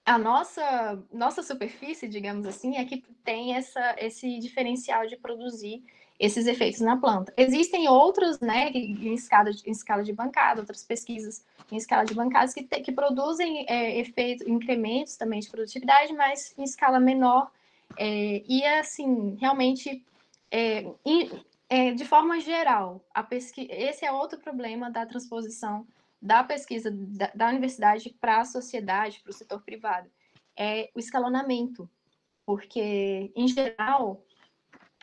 a nossa, nossa superfície, digamos assim, é que tem essa, esse diferencial de produzir esses efeitos na planta. Existem outros, né, em escala de, em escala de bancada, outras pesquisas em escala de bancadas que, que produzem é, efeitos, incrementos também de produtividade, mas em escala menor. É, e, assim, realmente, é, é de forma geral, a pesqui... esse é outro problema da transposição da pesquisa da, da universidade para a sociedade, para o setor privado, é o escalonamento, porque, em geral,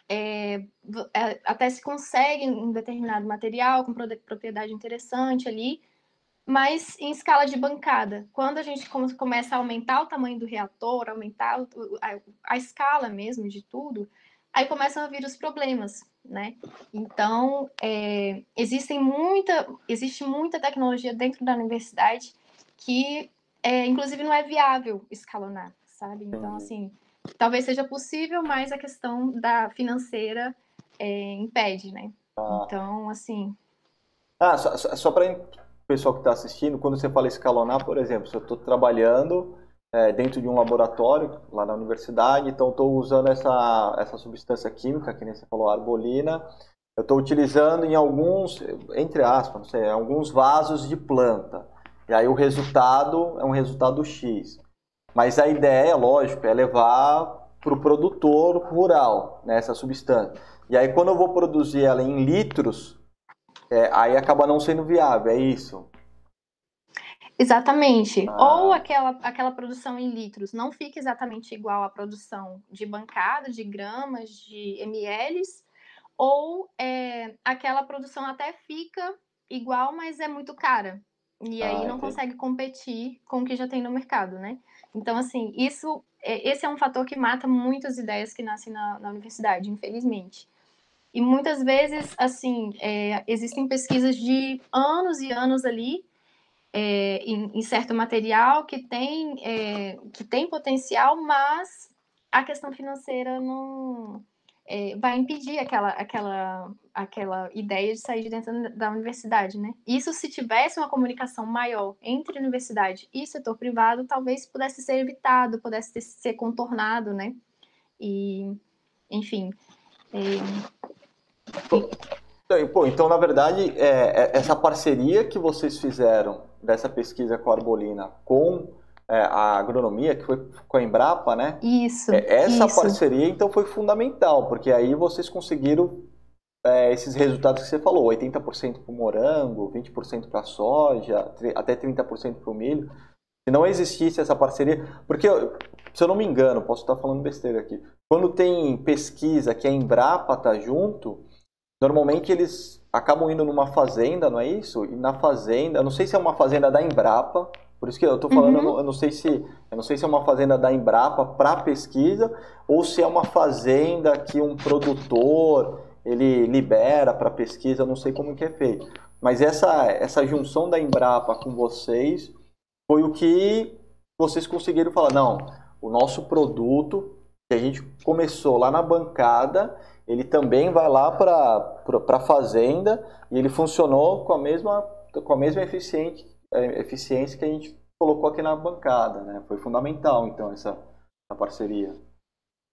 é, é, até se consegue um determinado material com propriedade interessante ali, mas em escala de bancada. Quando a gente começa a aumentar o tamanho do reator, aumentar a, escala mesmo de tudo, aí começam a vir os problemas, né? Então, é, existem muita, existe muita tecnologia dentro da universidade que, é, inclusive, não é viável escalonar, sabe? Então, assim, talvez seja possível, mas a questão da financeira é, impede, né? Ah. Então, assim... Ah, só, só para pessoal que está assistindo, quando você fala escalonar, por exemplo, se eu estou trabalhando é, dentro de um laboratório lá na universidade, então estou usando essa, essa substância química, que nem você falou, arbolina, eu estou utilizando em alguns, entre aspas, não sei, alguns vasos de planta. E aí o resultado é um resultado X. Mas a ideia, lógico, é levar para o produtor rural né, essa substância. E aí quando eu vou produzir ela em litros, é, aí acaba não sendo viável, é isso? Exatamente. Ah. Ou aquela, aquela produção em litros não fica exatamente igual à produção de bancada, de gramas, de ml, ou é, aquela produção até fica igual, mas é muito cara. E aí ah, não consegue competir com o que já tem no mercado, né? Então, assim, isso, é, esse é um fator que mata muitas ideias que nascem na, na universidade, infelizmente. E muitas vezes, assim, é, existem pesquisas de anos e anos ali é, em, em, certo material que tem, é, que tem potencial, mas a questão financeira não é, vai impedir aquela, aquela, aquela ideia de sair de dentro da universidade, né? Isso se tivesse uma comunicação maior entre universidade e setor privado, talvez pudesse ser evitado, pudesse ser contornado, né? E, enfim. É, pô, então, na verdade, é, é, essa parceria que vocês fizeram dessa pesquisa com a Arbolina com é, a agronomia, que foi com a Embrapa, né? Isso. É, essa isso. parceria, então, foi fundamental, porque aí vocês conseguiram é, esses resultados que você falou: 80% para o morango, 20% para a soja, até 30% para o milho. Se não existisse essa parceria, porque, se eu não me engano, posso estar falando besteira aqui, quando tem pesquisa que a Embrapa está junto, normalmente eles acabam indo numa fazenda, não é isso? E na fazenda, eu não sei se é uma fazenda da Embrapa, por isso que eu estou falando, uhum. eu não sei se eu não sei se é uma fazenda da Embrapa para pesquisa ou se é uma fazenda que um produtor ele libera para pesquisa, eu não sei como que é feito. Mas essa essa junção da Embrapa com vocês foi o que vocês conseguiram falar, não, o nosso produto que a gente começou lá na bancada, ele também vai lá para a fazenda e ele funcionou com a mesma, com a mesma eficiente, é, eficiência que a gente colocou aqui na bancada. Né? Foi fundamental, então, essa, essa parceria.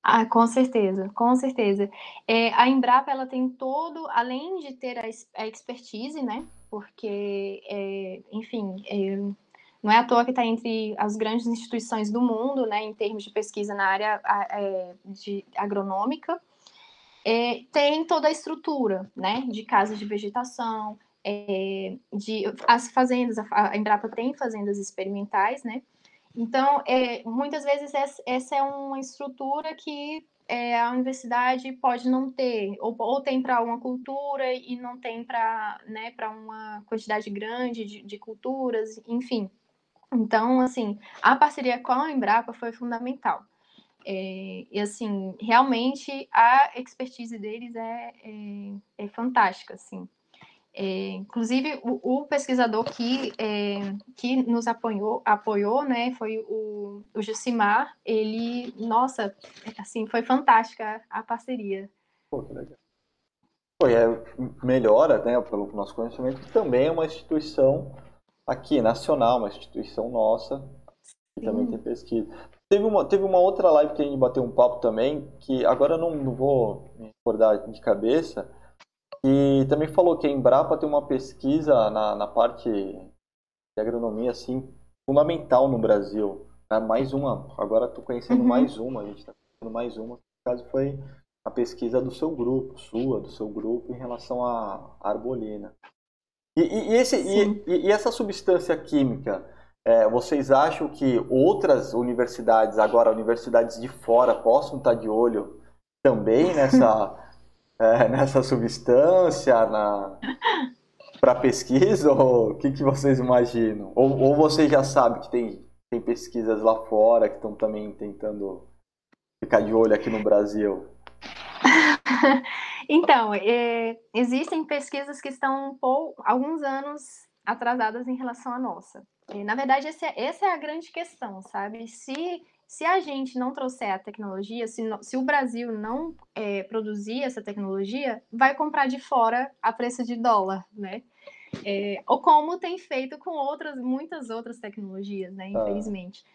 Ah, com certeza, com certeza. É, a Embrapa ela tem todo, além de ter a, a expertise, né? porque, é, enfim, é, não é à toa que está entre as grandes instituições do mundo, né, em termos de pesquisa na área é, de agronômica. É, tem toda a estrutura, né, de casas de vegetação, é, de as fazendas, a Embrapa tem fazendas experimentais, né? Então, é, muitas vezes essa é uma estrutura que é, a universidade pode não ter, ou, ou tem para uma cultura e não tem para né, uma quantidade grande de, de culturas, enfim. Então, assim, a parceria com a Embrapa foi fundamental. É, e assim, realmente a expertise deles é, é, é fantástica, assim. É, inclusive, o, o, pesquisador que, é, que nos apoiou, apoiou né, foi o, o Jucimar. Ele, nossa, assim, foi fantástica a parceria. Pô, que legal. Pô, é, melhora, né, pelo nosso conhecimento, que também é uma instituição aqui, nacional, uma instituição nossa, que Sim. também tem pesquisa. Teve uma, teve uma outra live que a gente bateu um papo também, que agora não, não vou me recordar de cabeça, e também falou que a Embrapa tem uma pesquisa na, na parte de agronomia assim, fundamental no Brasil. Né? Mais uma, agora estou conhecendo uhum. mais uma, a gente está conhecendo mais uma. No caso foi a pesquisa do seu grupo, sua, do seu grupo, em relação à arbolina. E, e, e esse, e, e, essa substância química, é, vocês acham que outras universidades, agora universidades de fora, possam estar de olho também nessa é, nessa substância, na para pesquisa, ou o que, que vocês imaginam? Ou, ou você já sabe que tem, tem pesquisas lá fora que estão também tentando ficar de olho aqui no Brasil? então, é, existem pesquisas que estão por alguns anos atrasadas em relação à nossa. Na verdade, esse é, essa é a grande questão, sabe? Se se a gente não trouxer a tecnologia, se, se o Brasil não é, produzir essa tecnologia, vai comprar de fora a preço de dólar, né? É, ou como tem feito com outras, muitas outras tecnologias, né? Ah. Infelizmente.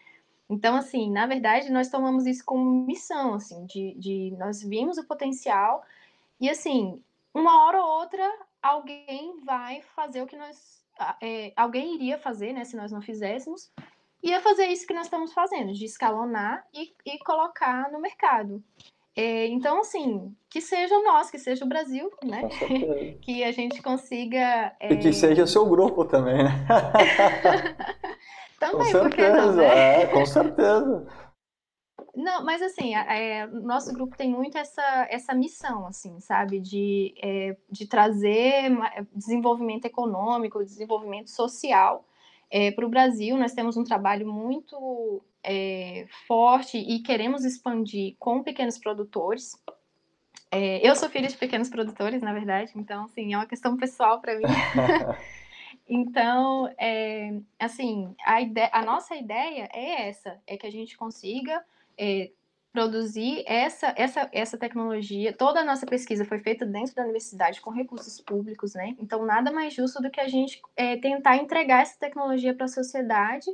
Então, assim, na verdade, nós tomamos isso como missão, assim, de, de nós vimos o potencial e, assim, uma hora ou outra, alguém vai fazer o que nós, é, alguém iria fazer, né? Se nós não fizéssemos, é fazer isso que nós estamos fazendo, de escalonar e, e colocar no mercado. É, então, assim, que seja nós, que seja o Brasil, né? que a gente consiga. É... E que seja seu grupo também, né? também, com certeza, não, né? é, com certeza. Não, mas assim, é, nosso grupo tem muito essa, essa missão, assim, sabe? De, é, de trazer desenvolvimento econômico, desenvolvimento social é, para o Brasil, nós temos um trabalho muito é, forte e queremos expandir com pequenos produtores. É, eu sou filha de pequenos produtores, na verdade, então, assim, é uma questão pessoal para mim. então, é, assim, a, ideia, a nossa ideia é essa, é que a gente consiga é, produzir essa, essa, essa tecnologia. Toda a nossa pesquisa foi feita dentro da universidade com recursos públicos, né? Então, nada mais justo do que a gente é, tentar entregar essa tecnologia para a sociedade.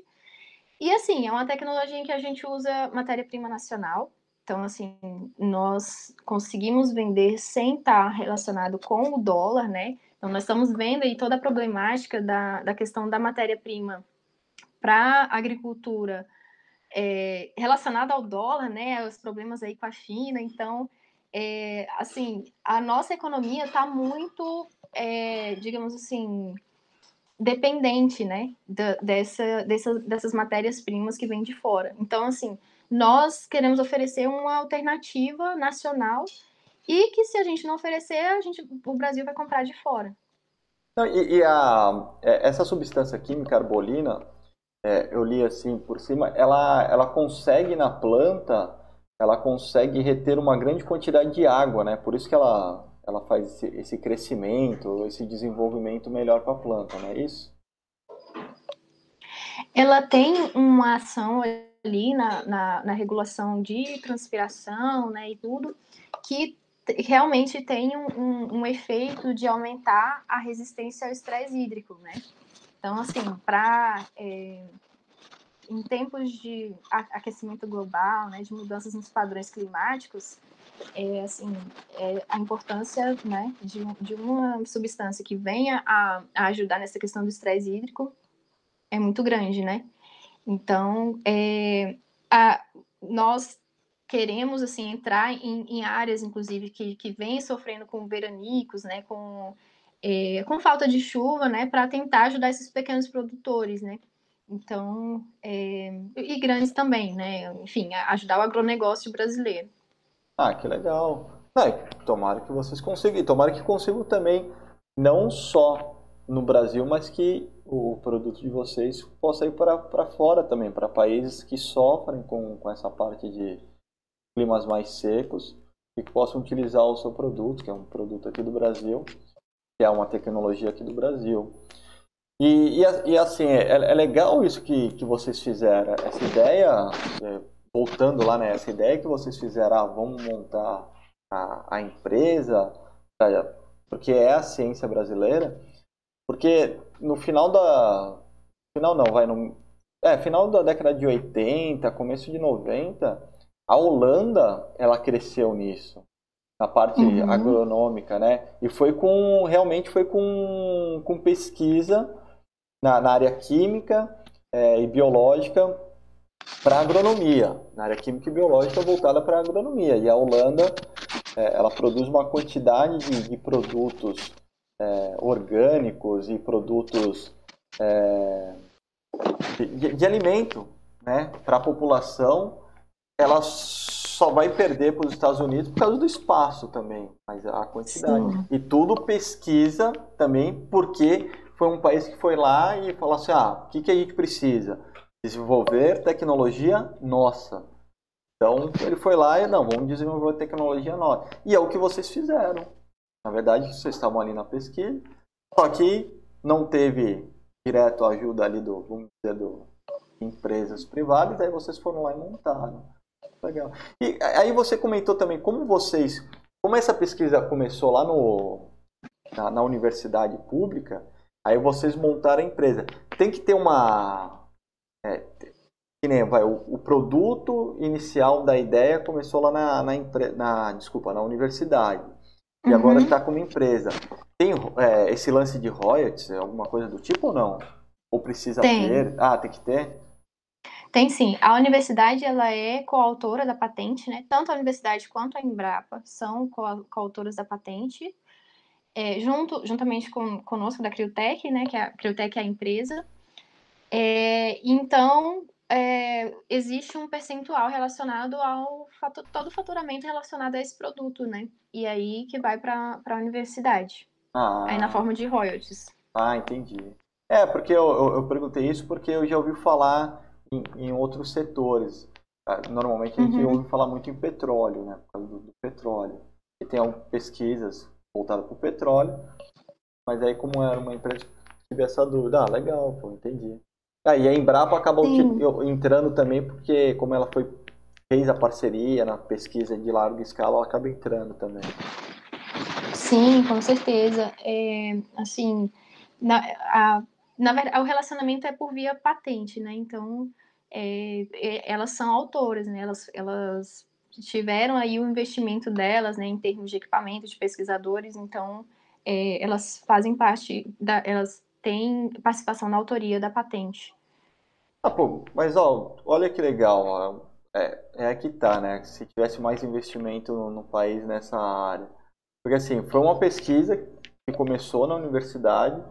E, assim, é uma tecnologia em que a gente usa matéria-prima nacional. Então, assim, nós conseguimos vender sem estar relacionado com o dólar, né? Então, nós estamos vendo aí toda a problemática da, da questão da matéria-prima para a agricultura é, relacionado ao dólar, né, os problemas aí com a China, então, é, assim, a nossa economia está muito, é, digamos assim, dependente, né, da, dessa, dessa, dessas matérias-primas que vêm de fora. Então, assim, nós queremos oferecer uma alternativa nacional e que se a gente não oferecer, a gente, o Brasil vai comprar de fora. e, e a, é, essa substância química arbolina, é, eu li assim por cima, ela, ela consegue na planta, ela consegue reter uma grande quantidade de água, né? Por isso que ela, ela faz esse, esse crescimento, esse desenvolvimento melhor para a planta, não é isso? Ela tem uma ação ali na, na, na regulação de transpiração, né, e tudo, que realmente tem um, um, um, efeito de aumentar a resistência ao estresse hídrico, né? Então, assim, para é, em tempos de aquecimento global, né, de mudanças nos padrões climáticos, é, assim, é, a importância né, de, de uma substância que venha a, a ajudar nessa questão do estresse hídrico é muito grande, né? Então, é, a, nós queremos assim entrar em, em, áreas, inclusive, que, que vêm sofrendo com veranicos, né, com, é, com falta de chuva, né, para tentar ajudar esses pequenos produtores, né. Então, é, e grandes também, né, enfim, ajudar o agronegócio brasileiro. Ah, que legal. Tomara que vocês consigam, tomara que consigam também, não só no Brasil, mas que o produto de vocês possa ir para fora também, para países que sofrem com, com essa parte de climas mais secos e que possam utilizar o seu produto, que é um produto aqui do Brasil, que é uma tecnologia aqui do Brasil. E, e, e assim, é, é, legal isso que, que vocês fizeram. Essa ideia, é, voltando lá, né, essa ideia que vocês fizeram, ah, vamos montar a, a empresa, porque é a ciência brasileira, porque no final da. Final não, vai no. É, final da década de 80, começo de 90, a Holanda ela cresceu nisso, na parte uhum. agronômica, né? E foi com. Realmente foi com, com pesquisa na, na área química é, e biológica para agronomia, na área química e biológica voltada para agronomia. E a Holanda, é, ela produz uma quantidade de, de produtos é, orgânicos e produtos de, de, alimento né, para a população, ela só vai perder para os Estados Unidos por causa do espaço também, mas a quantidade. Sim. E tudo pesquisa também, porque foi um país que foi lá e falou assim: ah, o que, que a gente precisa? Desenvolver tecnologia nossa. Então ele foi lá e não, vamos desenvolver tecnologia nossa. E é o que vocês fizeram. Na verdade, vocês estavam ali na pesquisa, só que não teve direto ajuda ali do, vamos dizer, do empresas privadas, aí vocês foram lá e montaram. Legal. E aí você comentou também como vocês, como essa pesquisa começou lá no, na, na universidade pública, aí vocês montaram a empresa. Tem que ter uma. É, que nem, vai, o, o, produto inicial da ideia começou lá na, na, na, desculpa, na universidade e uhum. agora está como empresa. Tem é, esse lance de royalties, alguma coisa do tipo ou não? Ou precisa tem. ter? Ah, tem que ter? Tem sim. A universidade ela é coautora da patente, né? Tanto a universidade quanto a Embrapa são coautoras da patente, é, junto, juntamente com conosco da Criotech, né? Que é a Criotech é a empresa. É, então, é, existe um percentual relacionado ao fator, todo o faturamento relacionado a esse produto, né? E aí que vai para a universidade. Ah. Aí na forma de royalties. Ah, entendi. É, porque eu, eu, eu perguntei isso porque eu já ouvi falar em, em outros setores. Ah, normalmente a gente uhum. ouve falar muito em petróleo, né? Por causa do, do petróleo. E tem pesquisas voltadas para o petróleo. Mas aí, como era uma empresa que tive essa dúvida, ah, legal, pô, entendi. Ah, e a Embrapa acabou entrando também porque, como ela foi fez a parceria na pesquisa de larga escala, ela acaba entrando também. Sim, com certeza. É, assim, na, a, na verdade, o relacionamento é por via patente, né? Então, é, é, elas são autoras, né? Elas, elas tiveram aí o investimento delas, né, em termos de equipamento, de pesquisadores, então é, elas fazem parte da, elas têm participação na autoria da patente. Ah, pô, mas ó, olha que legal, ó. É, é que tá, né? Se tivesse mais investimento no, no, país nessa área. Porque assim, foi uma pesquisa que começou na universidade.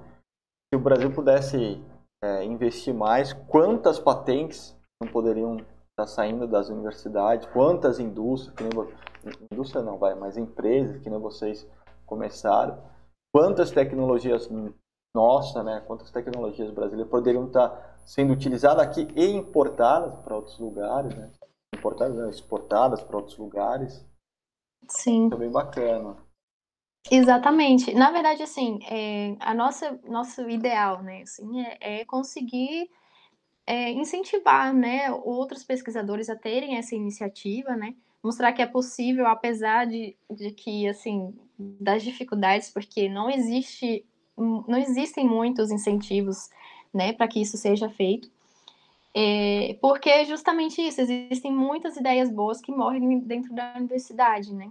Se o Brasil pudesse é, investir mais, quantas patentes não poderiam estar tá saindo das universidades, quantas indústrias, que nem, indústria não vai, mas empresas que nem vocês começaram, quantas tecnologias nossa, né? Quantas tecnologias brasileiras poderiam estar sendo utilizadas aqui e importadas para outros lugares, né? Importadas, né? exportadas para outros lugares. Sim. Também bacana. Exatamente. Na verdade, assim, é, a nossa nosso ideal, né, assim, é, é conseguir é, incentivar, né, outros pesquisadores a terem essa iniciativa, né, mostrar que é possível, apesar de, de que, assim, das dificuldades, porque não existe não existem muitos incentivos né, para que isso seja feito. É, porque é justamente isso, existem muitas ideias boas que morrem dentro da universidade, né?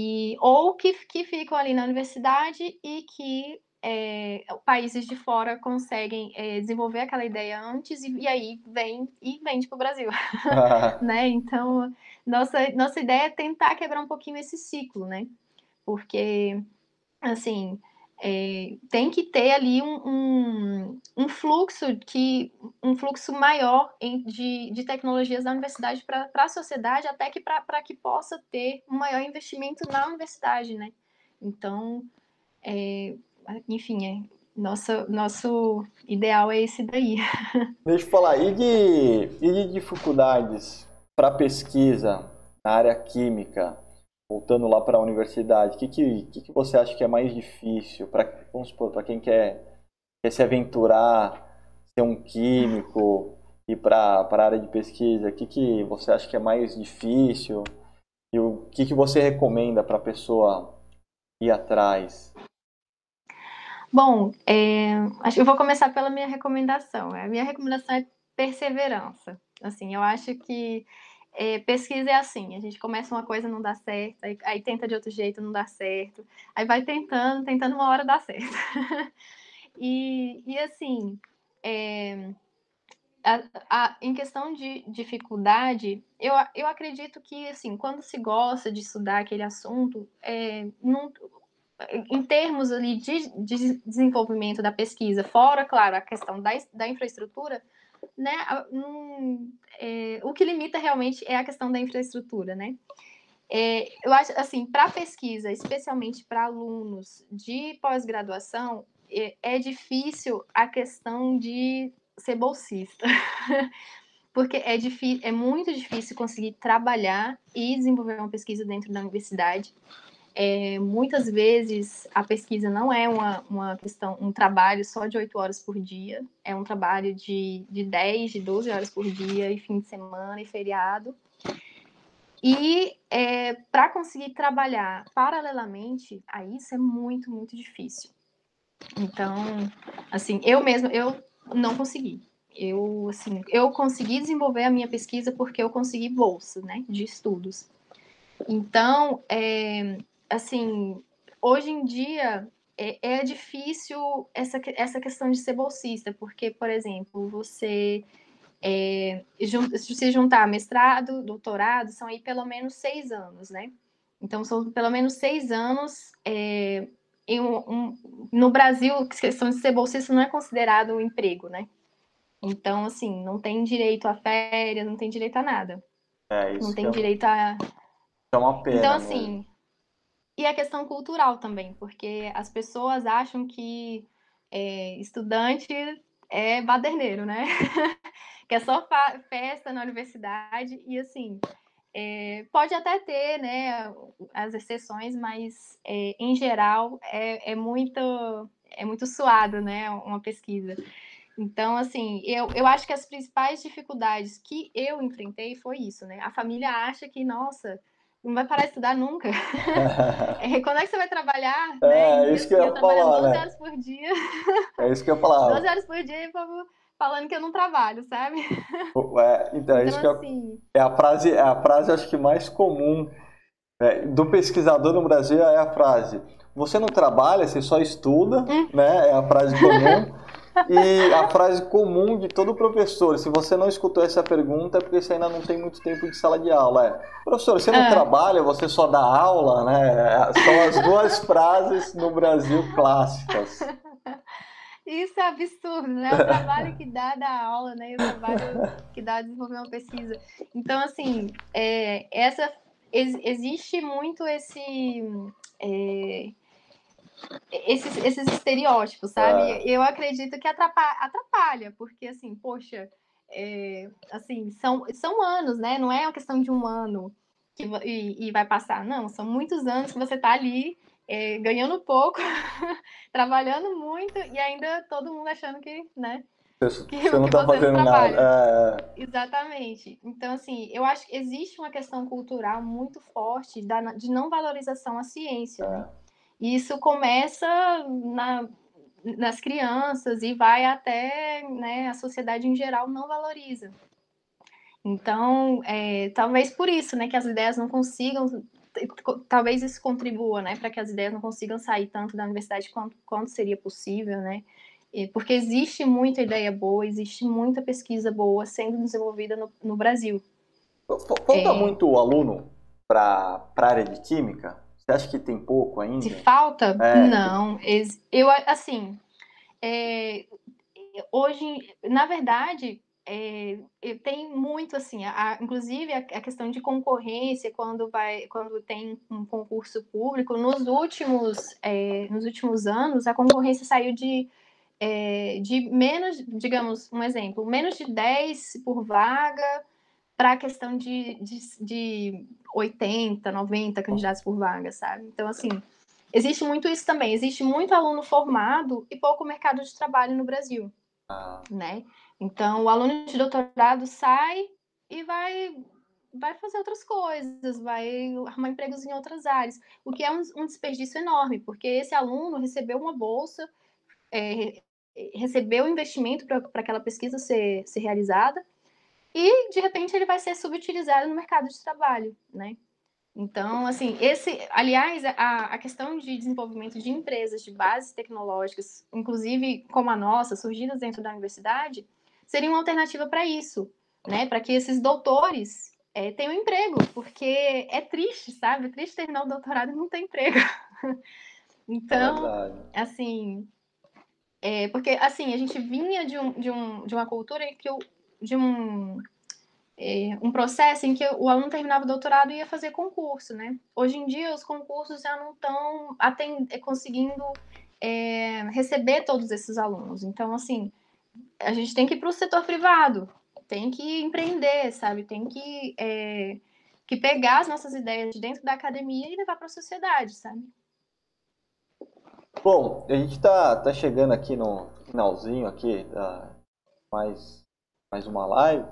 E, ou que, que ficam ali na universidade e que é, países de fora conseguem é, desenvolver aquela ideia antes e, e aí vem e vende para o Brasil, né? Então nossa nossa ideia é tentar quebrar um pouquinho esse ciclo, né? Porque assim é, tem que ter ali um, um, um, fluxo que um fluxo maior em, de, de tecnologias da universidade para a sociedade, até que para que possa ter um maior investimento na universidade, né? Então, é, enfim, é, nosso, nosso ideal é esse daí. Deixa eu falar, e de, e de dificuldades para pesquisa na área química? Voltando lá para a universidade, o que, que, que, você acha que é mais difícil para, vamos supor, para quem quer, quer se aventurar, ser um químico, ir para a área de pesquisa, o que, que você acha que é mais difícil e o que, que você recomenda para a pessoa ir atrás? Bom, é, acho que eu vou começar pela minha recomendação. A minha recomendação é perseverança. Assim, eu acho que é, pesquisa é assim, a gente começa uma coisa, não dá certo, aí, aí, tenta de outro jeito, não dá certo, aí vai tentando, tentando uma hora dá certo. e, e assim, é, a, a, em questão de dificuldade, eu, eu acredito que, assim, quando se gosta de estudar aquele assunto, é, não, em termos ali de, de, desenvolvimento da pesquisa, fora, claro, a questão da, da infraestrutura, né, um, é, o que limita realmente é a questão da infraestrutura, né? É, eu acho, assim, para pesquisa, especialmente para alunos de pós-graduação, é, é, difícil a questão de ser bolsista, porque é, é muito difícil conseguir trabalhar e desenvolver uma pesquisa dentro da universidade. É, muitas vezes a pesquisa não é uma, uma questão, um trabalho só de oito horas por dia, é um trabalho de, de 10, de 12 horas por dia, e fim de semana, e feriado. E é, para conseguir trabalhar paralelamente a isso é muito, muito difícil. Então, assim, eu mesma, eu não consegui. Eu, assim, eu consegui desenvolver a minha pesquisa porque eu consegui bolsa, né, de estudos. Então, é, assim, hoje em dia é, é, difícil essa, essa questão de ser bolsista, porque, por exemplo, você é, se juntar mestrado, doutorado, são aí pelo menos seis anos, né? Então, são pelo menos seis anos. É, um, um, no Brasil, a questão de ser bolsista não é considerado um emprego, né? Então, assim, não tem direito a férias, não tem direito a nada. É, não tem é direito a. É uma pena. Então, assim, e a questão cultural também, porque as pessoas acham que é, estudante é baderneiro, né? que é só festa na universidade e assim. É, pode até ter, né, as exceções, mas é, em geral é, é, muito é muito suado, né, uma pesquisa. Então, assim, eu, eu acho que as principais dificuldades que eu enfrentei foi isso, né? A família acha que, nossa, não vai parar de estudar nunca. é, quando é que você vai trabalhar? É, né? isso que eu ia falar, 12 né? horas por dia. É isso que eu falar. 12 horas por dia e falando que eu não trabalho, sabe? É, então, é isso então, que assim... é a frase, é a frase acho que mais comum né, do pesquisador no Brasil é a frase: você não trabalha, você só estuda, hum. né? É a frase comum. E a frase comum de todo professor, se você não escutou essa pergunta, é porque você ainda não tem muito tempo de sala de aula. É, professor, você não é. trabalha, você só dá aula, né? São as duas frases no Brasil clássicas. Isso é absurdo, né? O trabalho que dá da aula, né? O trabalho que dá desenvolver uma pesquisa. Então, assim, é, essa existe muito esse é, esses, esses estereótipos, sabe? É. Eu acredito que atrapalha, atrapalha porque assim, poxa, é, assim, são, são anos, né? Não é uma questão de um ano que, e, e vai passar, não, são muitos anos que você está ali é, ganhando pouco, trabalhando muito e ainda todo mundo achando que, né? Você, que, você não está fazendo nada. É... Exatamente. Então, assim, eu acho que existe uma questão cultural muito forte da, de não valorização à ciência. É. Né? E isso começa na, nas crianças e vai até né, a sociedade em geral não valoriza. Então, é, talvez por isso, né, que as ideias não consigam, talvez isso contribua, né, para que as ideias não consigam sair tanto da universidade quanto, quanto seria possível, né, porque existe muita ideia boa, existe muita pesquisa boa sendo desenvolvida no, no Brasil. Falta é... muito o aluno para a área de química? Você acha que tem pouco ainda? Se falta? É, não. Eu, assim, é, hoje, na verdade, é, tem muito assim, a, inclusive a, a, questão de concorrência quando vai, quando tem um concurso público, nos últimos, é, nos últimos anos a concorrência saiu de, é, de menos, digamos, um exemplo, menos de 10 por vaga para a questão de, de, de 80, 90 candidatos por vaga, sabe? Então, assim, existe muito isso também. Existe muito aluno formado e pouco mercado de trabalho no Brasil, né? Então, o aluno de doutorado sai e vai vai fazer outras coisas, vai arrumar empregos em outras áreas, o que é um, um desperdício enorme, porque esse aluno recebeu uma bolsa, é, recebeu investimento para aquela pesquisa ser, ser realizada, e de repente ele vai ser subutilizado no mercado de trabalho, né? Então, assim, esse, aliás, a, a questão de desenvolvimento de empresas de bases tecnológicas, inclusive como a nossa, surgidas dentro da universidade, seria uma alternativa para isso, né? Para que esses doutores é, tenham emprego, porque é triste, sabe? É triste terminar o doutorado e não ter emprego. então, é assim, é, porque assim, a gente vinha de, um, de, um, de uma cultura em que o, de um, é, um processo em que o aluno terminava o doutorado e ia fazer concurso, né? Hoje em dia, os concursos já não estão é, conseguindo é, receber todos esses alunos. Então, assim, a gente tem que ir para o setor privado, tem que empreender, sabe? Tem que, é, que pegar as nossas ideias de dentro da academia e levar para a sociedade, sabe? Bom, a gente está tá chegando aqui no finalzinho aqui da mais mais uma live.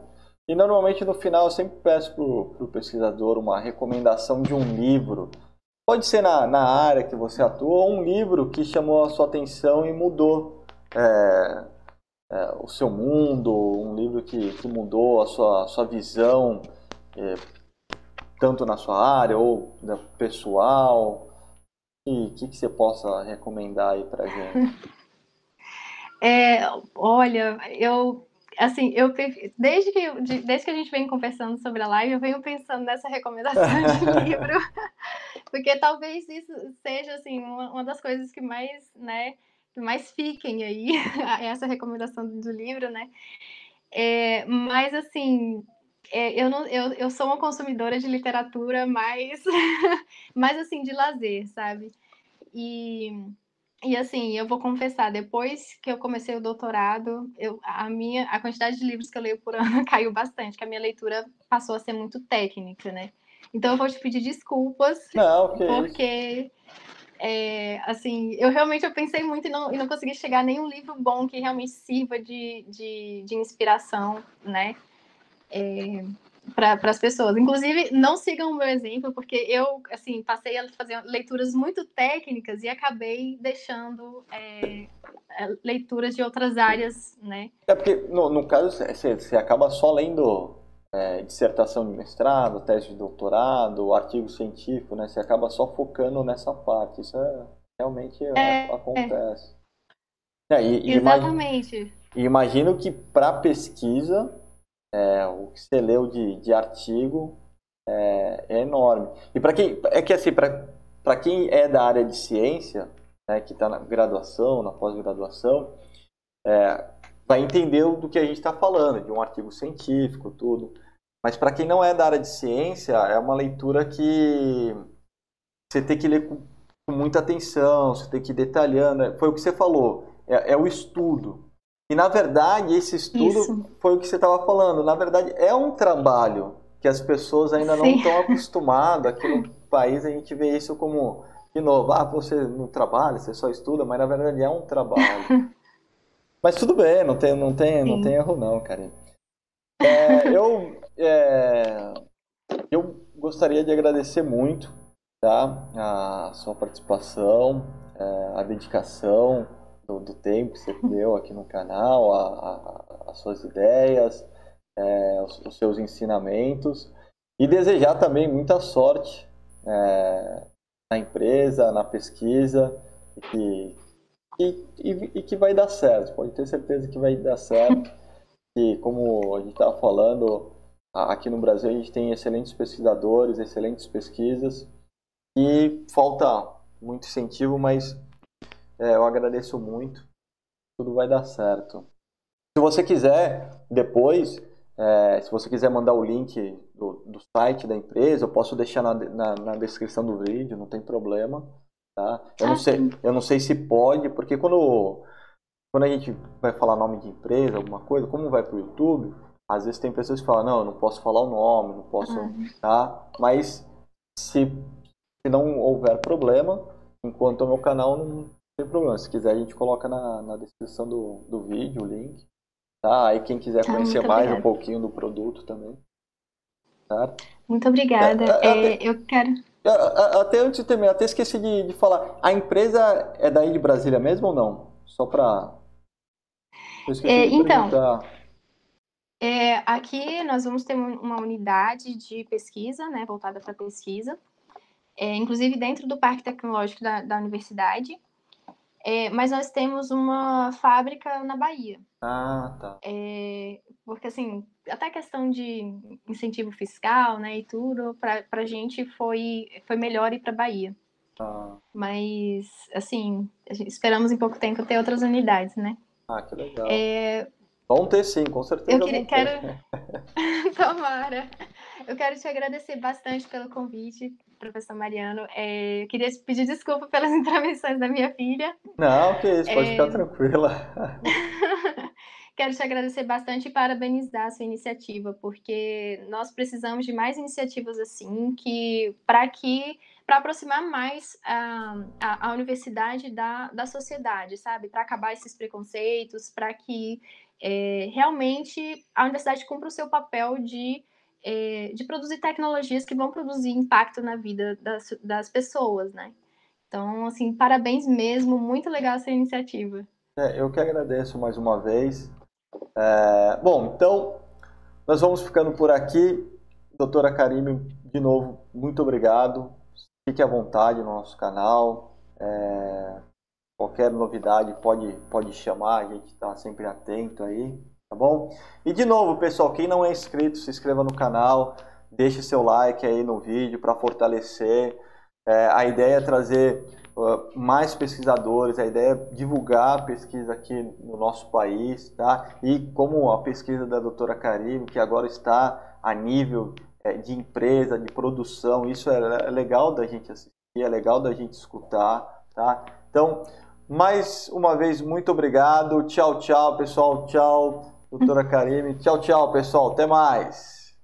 E normalmente no final eu sempre peço para o pesquisador uma recomendação de um livro. Pode ser na, na área que você atua, ou um livro que chamou a sua atenção e mudou é, é, o seu mundo, um livro que, que mudou a sua, a sua visão, é, tanto na sua área ou pessoal. O que, que você possa recomendar aí para gente? É, olha, eu assim, eu desde que, desde que a gente vem conversando sobre a live, eu venho pensando nessa recomendação de livro, porque talvez isso seja assim uma, uma das coisas que mais, né, que mais fiquem aí essa recomendação do livro, né? É, mas assim, é, eu, não, eu, eu sou uma consumidora de literatura mais, mais assim de lazer, sabe? E e assim, eu vou confessar, depois que eu comecei o doutorado, eu, a minha a quantidade de livros que eu leio por ano caiu bastante, que a minha leitura passou a ser muito técnica, né? Então eu vou te pedir desculpas, não, okay. porque é, assim, eu realmente eu pensei muito e não, e não consegui chegar a nenhum livro bom que realmente sirva de, de, de inspiração, né? É, para as pessoas. Inclusive, não sigam o meu exemplo, porque eu, assim, passei a fazer leituras muito técnicas e acabei deixando é, é leituras de outras áreas, né? É porque, no, no caso, você, você acaba só lendo é, dissertação de mestrado, tese de doutorado, artigo científico, né? Você acaba só focando nessa parte. Isso é, realmente é, é, acontece. É, e, Exatamente. E imagino que para pesquisa é, o que você leu de, de artigo é, é enorme. E para quem é que assim para quem é da área de ciência, né, que está na graduação, na pós-graduação, é, vai entender do que a gente está falando, de um artigo científico, tudo. Mas para quem não é da área de ciência, é uma leitura que você tem que ler com, muita atenção, você tem que ir detalhando. Foi o que você falou, é, é o estudo. E na verdade, esse estudo Isso. foi o que você estava falando. Na verdade, é um trabalho que as pessoas ainda Sim. não estão acostumadas. Aqui no país a gente vê isso como, de novo, ah, você não trabalha, você só estuda, mas na verdade é um trabalho. mas tudo bem, não tem, não tem, não tem erro não, cara. É, eu, é, eu gostaria de agradecer muito tá, a sua participação, é, a dedicação do, do tempo que você deu aqui no canal, a, a, as suas ideias, é, os, os, seus ensinamentos e desejar também muita sorte é, na empresa, na pesquisa e que, e, e, e, que vai dar certo. Pode ter certeza que vai dar certo. E como a gente estava falando, aqui no Brasil a gente tem excelentes pesquisadores, excelentes pesquisas e falta muito incentivo, mas é, eu agradeço muito. Tudo vai dar certo. Se você quiser, depois, é, se você quiser mandar o link do, do site da empresa, eu posso deixar na, na, na, descrição do vídeo, não tem problema. Tá? Eu, não ah, sei, eu não sei se pode, porque quando, quando a gente vai falar nome de empresa, alguma coisa, como vai para o YouTube, às vezes tem pessoas que falam, não, eu não posso falar o nome, não posso. Ah. Tá? Mas se, se não houver problema, enquanto o meu canal não tem problema. Se quiser, a gente coloca na, na descrição do, do vídeo o link. Tá? Aí quem quiser tá, conhecer mais obrigada. um pouquinho do produto também. Tá? Muito obrigada. É, é, até, eu quero. Até antes de terminar, até esqueci de, de falar. A empresa é daí de Brasília mesmo ou não? Só para. É, então, é, aqui nós vamos ter uma unidade de pesquisa, né, voltada para pesquisa, é, inclusive dentro do Parque Tecnológico da, da Universidade. É, mas nós temos uma fábrica na Bahia. Ah, tá. É, porque, assim, até questão de incentivo fiscal, né, e tudo, para a gente foi, foi melhor ir para Bahia. Ah. Mas, assim, esperamos em pouco tempo ter outras unidades, né? Ah, que legal. É... Vão ter sim, com certeza. Eu queria, quero. Tomara. Eu quero te agradecer bastante pelo convite, professor Mariano. É, eu queria pedir desculpa pelas intervenções da minha filha. Não, que isso, pode é... ficar tranquila. quero te agradecer bastante e parabenizar a sua iniciativa, porque nós precisamos de mais iniciativas assim, que para que para aproximar mais a, a, a, universidade da, da sociedade, sabe? Para acabar esses preconceitos, para que é, realmente a universidade cumpra o seu papel de é, de produzir tecnologias que vão produzir impacto na vida das, das pessoas, né? Então, assim, parabéns mesmo, muito legal essa iniciativa. É, eu que agradeço mais uma vez. É, bom, então, nós vamos ficando por aqui. Doutora Karime, de novo, muito obrigado. Fique à vontade no nosso canal. É, qualquer novidade pode, pode chamar, a gente está sempre atento aí tá bom? E de novo, pessoal, quem não é inscrito, se inscreva no canal, deixe seu like aí no vídeo para fortalecer. É, a ideia é trazer uh, mais pesquisadores, a ideia é divulgar a pesquisa aqui no nosso país, tá? E como a pesquisa da doutora Karine, que agora está a nível é, de empresa, de produção, isso é, é legal da gente assistir, é legal da gente escutar, tá? Então, mais uma vez, muito obrigado. Tchau, tchau, pessoal. Tchau doutora Karine. Tchau, tchau, pessoal. Até mais.